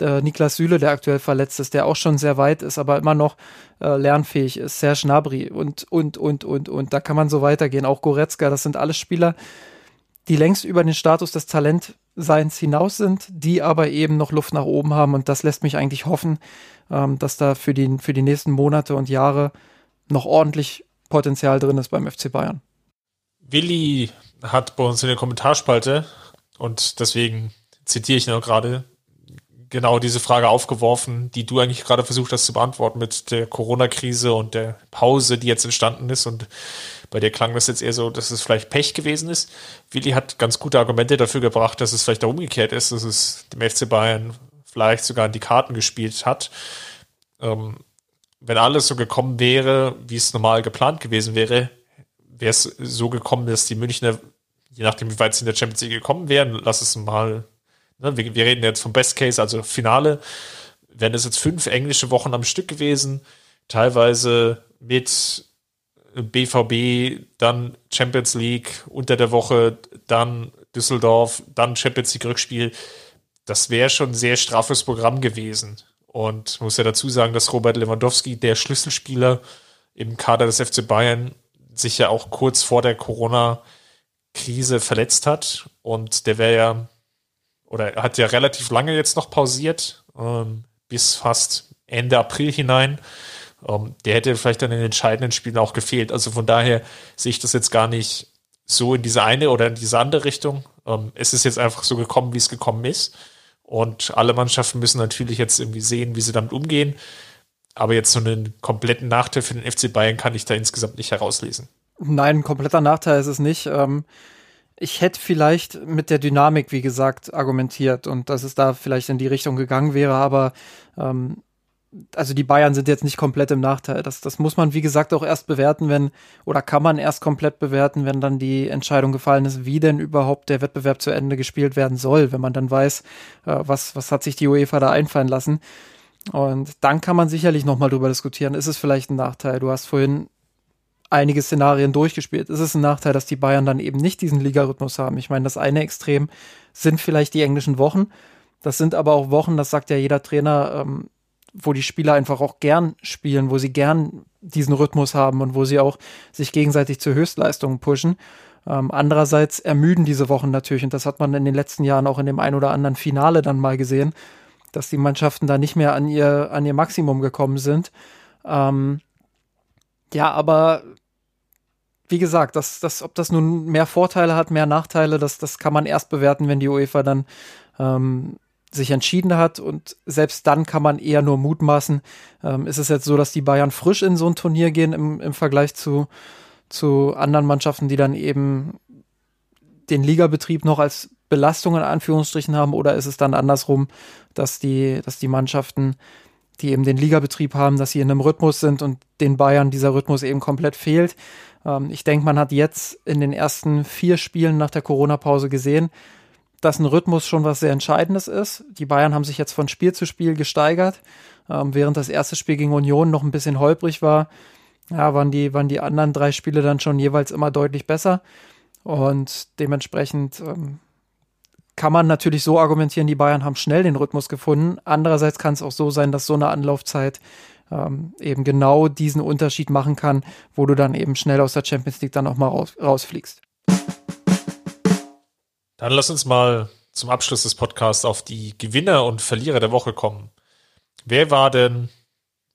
äh, Niklas Süle, der aktuell verletzt ist, der auch schon sehr weit ist, aber immer noch äh, lernfähig ist. Serge Gnabry und, und, und, und, und. Da kann man so weitergehen. Auch Goretzka, das sind alles Spieler, die längst über den Status des Talentseins hinaus sind, die aber eben noch Luft nach oben haben. Und das lässt mich eigentlich hoffen, ähm, dass da für die, für die nächsten Monate und Jahre noch ordentlich Potenzial drin ist beim FC Bayern. Willi hat bei uns in der Kommentarspalte und deswegen zitiere ich noch gerade genau diese Frage aufgeworfen, die du eigentlich gerade versucht hast zu beantworten mit der Corona-Krise und der Pause, die jetzt entstanden ist. Und bei dir klang das jetzt eher so, dass es vielleicht Pech gewesen ist. Willi hat ganz gute Argumente dafür gebracht, dass es vielleicht auch umgekehrt ist, dass es dem FC Bayern vielleicht sogar in die Karten gespielt hat. Ähm, wenn alles so gekommen wäre, wie es normal geplant gewesen wäre, wäre es so gekommen, dass die Münchner, je nachdem, wie weit sie in der Champions League gekommen wären, lass es mal Ne, wir, wir, reden jetzt vom Best Case, also Finale. Wären es jetzt fünf englische Wochen am Stück gewesen, teilweise mit BVB, dann Champions League unter der Woche, dann Düsseldorf, dann Champions League Rückspiel. Das wäre schon ein sehr straffes Programm gewesen. Und muss ja dazu sagen, dass Robert Lewandowski, der Schlüsselspieler im Kader des FC Bayern, sich ja auch kurz vor der Corona-Krise verletzt hat. Und der wäre ja oder er hat ja relativ lange jetzt noch pausiert, ähm, bis fast Ende April hinein. Ähm, der hätte vielleicht dann in den entscheidenden Spielen auch gefehlt. Also von daher sehe ich das jetzt gar nicht so in diese eine oder in diese andere Richtung. Ähm, es ist jetzt einfach so gekommen, wie es gekommen ist. Und alle Mannschaften müssen natürlich jetzt irgendwie sehen, wie sie damit umgehen. Aber jetzt so einen kompletten Nachteil für den FC Bayern kann ich da insgesamt nicht herauslesen. Nein, ein kompletter Nachteil ist es nicht. Ähm, ich hätte vielleicht mit der Dynamik, wie gesagt, argumentiert und dass es da vielleicht in die Richtung gegangen wäre, aber ähm, also die Bayern sind jetzt nicht komplett im Nachteil. Das, das muss man, wie gesagt, auch erst bewerten, wenn, oder kann man erst komplett bewerten, wenn dann die Entscheidung gefallen ist, wie denn überhaupt der Wettbewerb zu Ende gespielt werden soll, wenn man dann weiß, äh, was, was hat sich die UEFA da einfallen lassen. Und dann kann man sicherlich nochmal drüber diskutieren, ist es vielleicht ein Nachteil? Du hast vorhin einige Szenarien durchgespielt. Es ist ein Nachteil, dass die Bayern dann eben nicht diesen Ligarhythmus haben. Ich meine, das eine Extrem sind vielleicht die englischen Wochen. Das sind aber auch Wochen, das sagt ja jeder Trainer, ähm, wo die Spieler einfach auch gern spielen, wo sie gern diesen Rhythmus haben und wo sie auch sich gegenseitig zur Höchstleistung pushen. Ähm, andererseits ermüden diese Wochen natürlich, und das hat man in den letzten Jahren auch in dem ein oder anderen Finale dann mal gesehen, dass die Mannschaften da nicht mehr an ihr, an ihr Maximum gekommen sind. Ähm, ja, aber wie gesagt, das, das, ob das nun mehr Vorteile hat, mehr Nachteile, das, das kann man erst bewerten, wenn die UEFA dann ähm, sich entschieden hat. Und selbst dann kann man eher nur mutmaßen. Ähm, ist es jetzt so, dass die Bayern frisch in so ein Turnier gehen im, im Vergleich zu, zu anderen Mannschaften, die dann eben den Ligabetrieb noch als Belastung in Anführungsstrichen haben? Oder ist es dann andersrum, dass die, dass die Mannschaften die eben den Ligabetrieb haben, dass sie in einem Rhythmus sind und den Bayern dieser Rhythmus eben komplett fehlt. Ähm, ich denke, man hat jetzt in den ersten vier Spielen nach der Corona-Pause gesehen, dass ein Rhythmus schon was sehr Entscheidendes ist. Die Bayern haben sich jetzt von Spiel zu Spiel gesteigert. Ähm, während das erste Spiel gegen Union noch ein bisschen holprig war, ja, waren die, waren die anderen drei Spiele dann schon jeweils immer deutlich besser. Und dementsprechend ähm, kann man natürlich so argumentieren, die Bayern haben schnell den Rhythmus gefunden. Andererseits kann es auch so sein, dass so eine Anlaufzeit ähm, eben genau diesen Unterschied machen kann, wo du dann eben schnell aus der Champions League dann auch mal raus, rausfliegst. Dann lass uns mal zum Abschluss des Podcasts auf die Gewinner und Verlierer der Woche kommen. Wer war denn,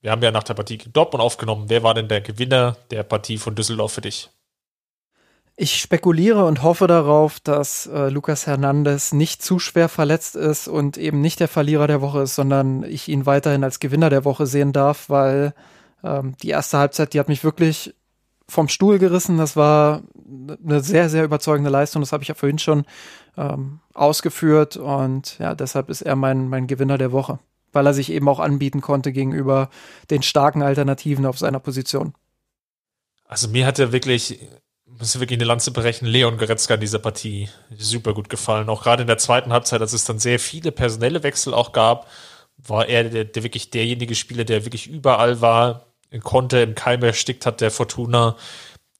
wir haben ja nach der Partie Dortmund aufgenommen, wer war denn der Gewinner der Partie von Düsseldorf für dich? Ich spekuliere und hoffe darauf, dass äh, Lucas Hernandez nicht zu schwer verletzt ist und eben nicht der Verlierer der Woche ist, sondern ich ihn weiterhin als Gewinner der Woche sehen darf, weil ähm, die erste Halbzeit, die hat mich wirklich vom Stuhl gerissen. Das war eine sehr, sehr überzeugende Leistung. Das habe ich ja vorhin schon ähm, ausgeführt und ja, deshalb ist er mein, mein Gewinner der Woche, weil er sich eben auch anbieten konnte gegenüber den starken Alternativen auf seiner Position. Also mir hat er wirklich muss wirklich eine Lanze berechnen, Leon Goretzka in dieser Partie super gut gefallen. Auch gerade in der zweiten Halbzeit, als es dann sehr viele personelle Wechsel auch gab, war er der, der wirklich derjenige Spieler, der wirklich überall war, konnte, im Keim erstickt hat, der Fortuna.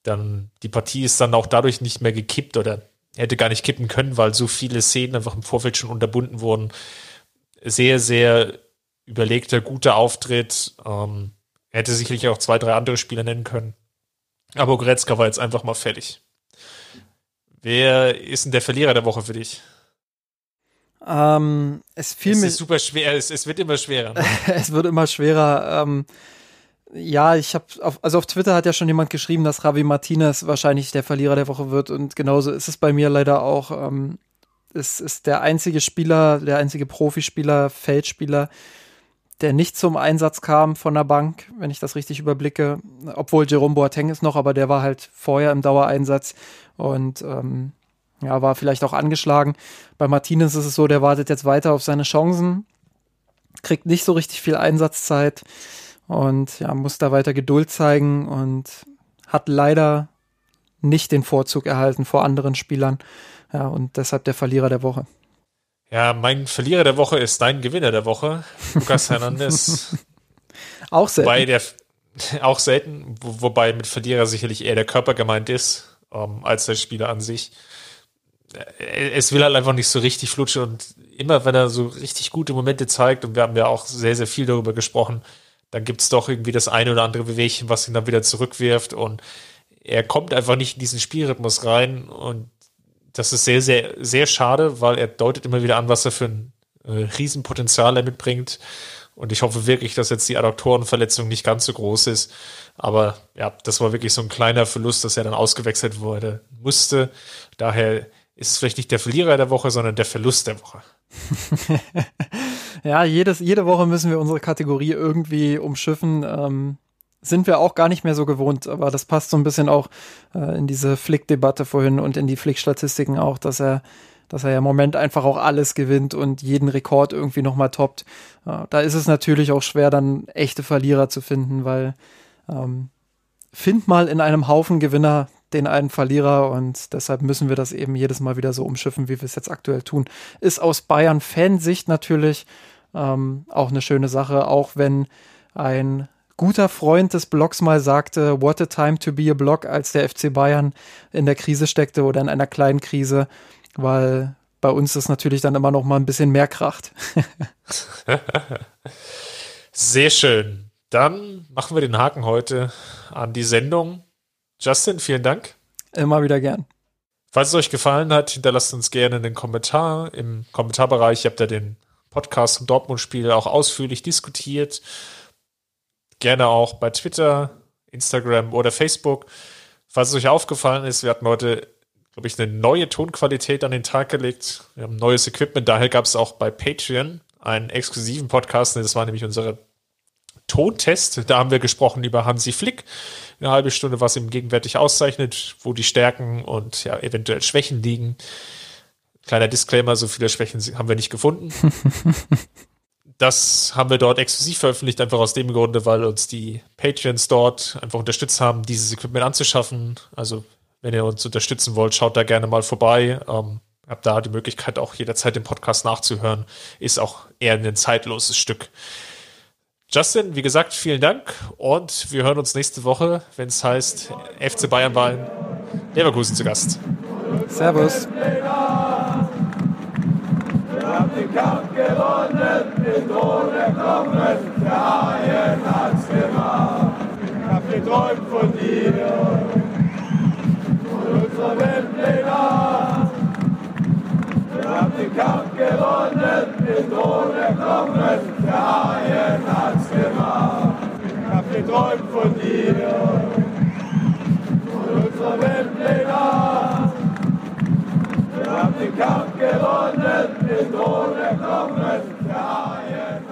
Dann, die Partie ist dann auch dadurch nicht mehr gekippt oder hätte gar nicht kippen können, weil so viele Szenen einfach im Vorfeld schon unterbunden wurden. Sehr, sehr überlegter, guter Auftritt. Ähm, er hätte sicherlich auch zwei, drei andere Spieler nennen können. Aber Goretzka war jetzt einfach mal fertig. Wer ist denn der Verlierer der Woche für dich? Ähm, es fiel es mir. ist super schwer, es, es wird immer schwerer. Ne? <laughs> es wird immer schwerer. Ähm, ja, ich habe, also auf Twitter hat ja schon jemand geschrieben, dass Javi Martinez wahrscheinlich der Verlierer der Woche wird und genauso ist es bei mir leider auch. Ähm, es ist der einzige Spieler, der einzige Profispieler, Feldspieler, der nicht zum Einsatz kam von der Bank, wenn ich das richtig überblicke. Obwohl Jerome Boateng ist noch, aber der war halt vorher im Dauereinsatz und ähm, ja, war vielleicht auch angeschlagen. Bei Martinez ist es so, der wartet jetzt weiter auf seine Chancen, kriegt nicht so richtig viel Einsatzzeit und ja, muss da weiter Geduld zeigen und hat leider nicht den Vorzug erhalten vor anderen Spielern. Ja, und deshalb der Verlierer der Woche. Ja, mein Verlierer der Woche ist dein Gewinner der Woche, Lucas Hernandez. <laughs> auch selten. Wobei der, <laughs> auch selten, wo, wobei mit Verlierer sicherlich eher der Körper gemeint ist, ähm, als der Spieler an sich. Äh, es will halt einfach nicht so richtig flutschen und immer wenn er so richtig gute Momente zeigt, und wir haben ja auch sehr, sehr viel darüber gesprochen, dann gibt es doch irgendwie das eine oder andere Bewegchen, was ihn dann wieder zurückwirft und er kommt einfach nicht in diesen Spielrhythmus rein und das ist sehr, sehr, sehr schade, weil er deutet immer wieder an, was er für ein äh, Riesenpotenzial er mitbringt. Und ich hoffe wirklich, dass jetzt die Adduktorenverletzung nicht ganz so groß ist. Aber ja, das war wirklich so ein kleiner Verlust, dass er dann ausgewechselt wurde, musste. Daher ist es vielleicht nicht der Verlierer der Woche, sondern der Verlust der Woche. <laughs> ja, jedes, jede Woche müssen wir unsere Kategorie irgendwie umschiffen. Ähm, sind wir auch gar nicht mehr so gewohnt, aber das passt so ein bisschen auch äh, in diese Flick-Debatte vorhin und in die Flick-Statistiken auch, dass er, dass er ja im Moment einfach auch alles gewinnt und jeden Rekord irgendwie nochmal toppt. Äh, da ist es natürlich auch schwer, dann echte Verlierer zu finden, weil ähm, find mal in einem Haufen Gewinner den einen Verlierer und deshalb müssen wir das eben jedes Mal wieder so umschiffen, wie wir es jetzt aktuell tun. Ist aus Bayern-Fansicht natürlich ähm, auch eine schöne Sache, auch wenn ein guter Freund des Blogs mal sagte, what a time to be a Blog, als der FC Bayern in der Krise steckte oder in einer kleinen Krise, weil bei uns ist natürlich dann immer noch mal ein bisschen mehr kracht. <laughs> Sehr schön. Dann machen wir den Haken heute an die Sendung. Justin, vielen Dank. Immer wieder gern. Falls es euch gefallen hat, hinterlasst uns gerne einen Kommentar. Im Kommentarbereich habt ihr den Podcast zum Dortmund-Spiel auch ausführlich diskutiert gerne auch bei Twitter, Instagram oder Facebook. Falls es euch aufgefallen ist, wir hatten heute, glaube ich, eine neue Tonqualität an den Tag gelegt. Wir haben neues Equipment. Daher gab es auch bei Patreon einen exklusiven Podcast. Das war nämlich unsere Tontest. Da haben wir gesprochen über Hansi Flick. Eine halbe Stunde, was ihm gegenwärtig auszeichnet, wo die Stärken und ja, eventuell Schwächen liegen. Kleiner Disclaimer, so viele Schwächen haben wir nicht gefunden. <laughs> das haben wir dort exklusiv veröffentlicht, einfach aus dem Grunde, weil uns die Patreons dort einfach unterstützt haben, dieses Equipment anzuschaffen. Also, wenn ihr uns unterstützen wollt, schaut da gerne mal vorbei. Ähm, habt da die Möglichkeit, auch jederzeit den Podcast nachzuhören. Ist auch eher ein zeitloses Stück. Justin, wie gesagt, vielen Dank und wir hören uns nächste Woche, wenn es heißt FC Bayern Bayern Leverkusen zu Gast. Servus Kampf gewonnen, mit ohne Knochen, der Haien hat's gemacht. Ich hab geträumt von dir, von unserer Welt Nacht. Wir haben den Kampf gewonnen, mit ohne Knochen, der Haien hat's gemacht. Ich hab geträumt von dir, von unserer Welt Nacht. Wir haben den Kampf gewonnen, den Drohnen kommen der ARD.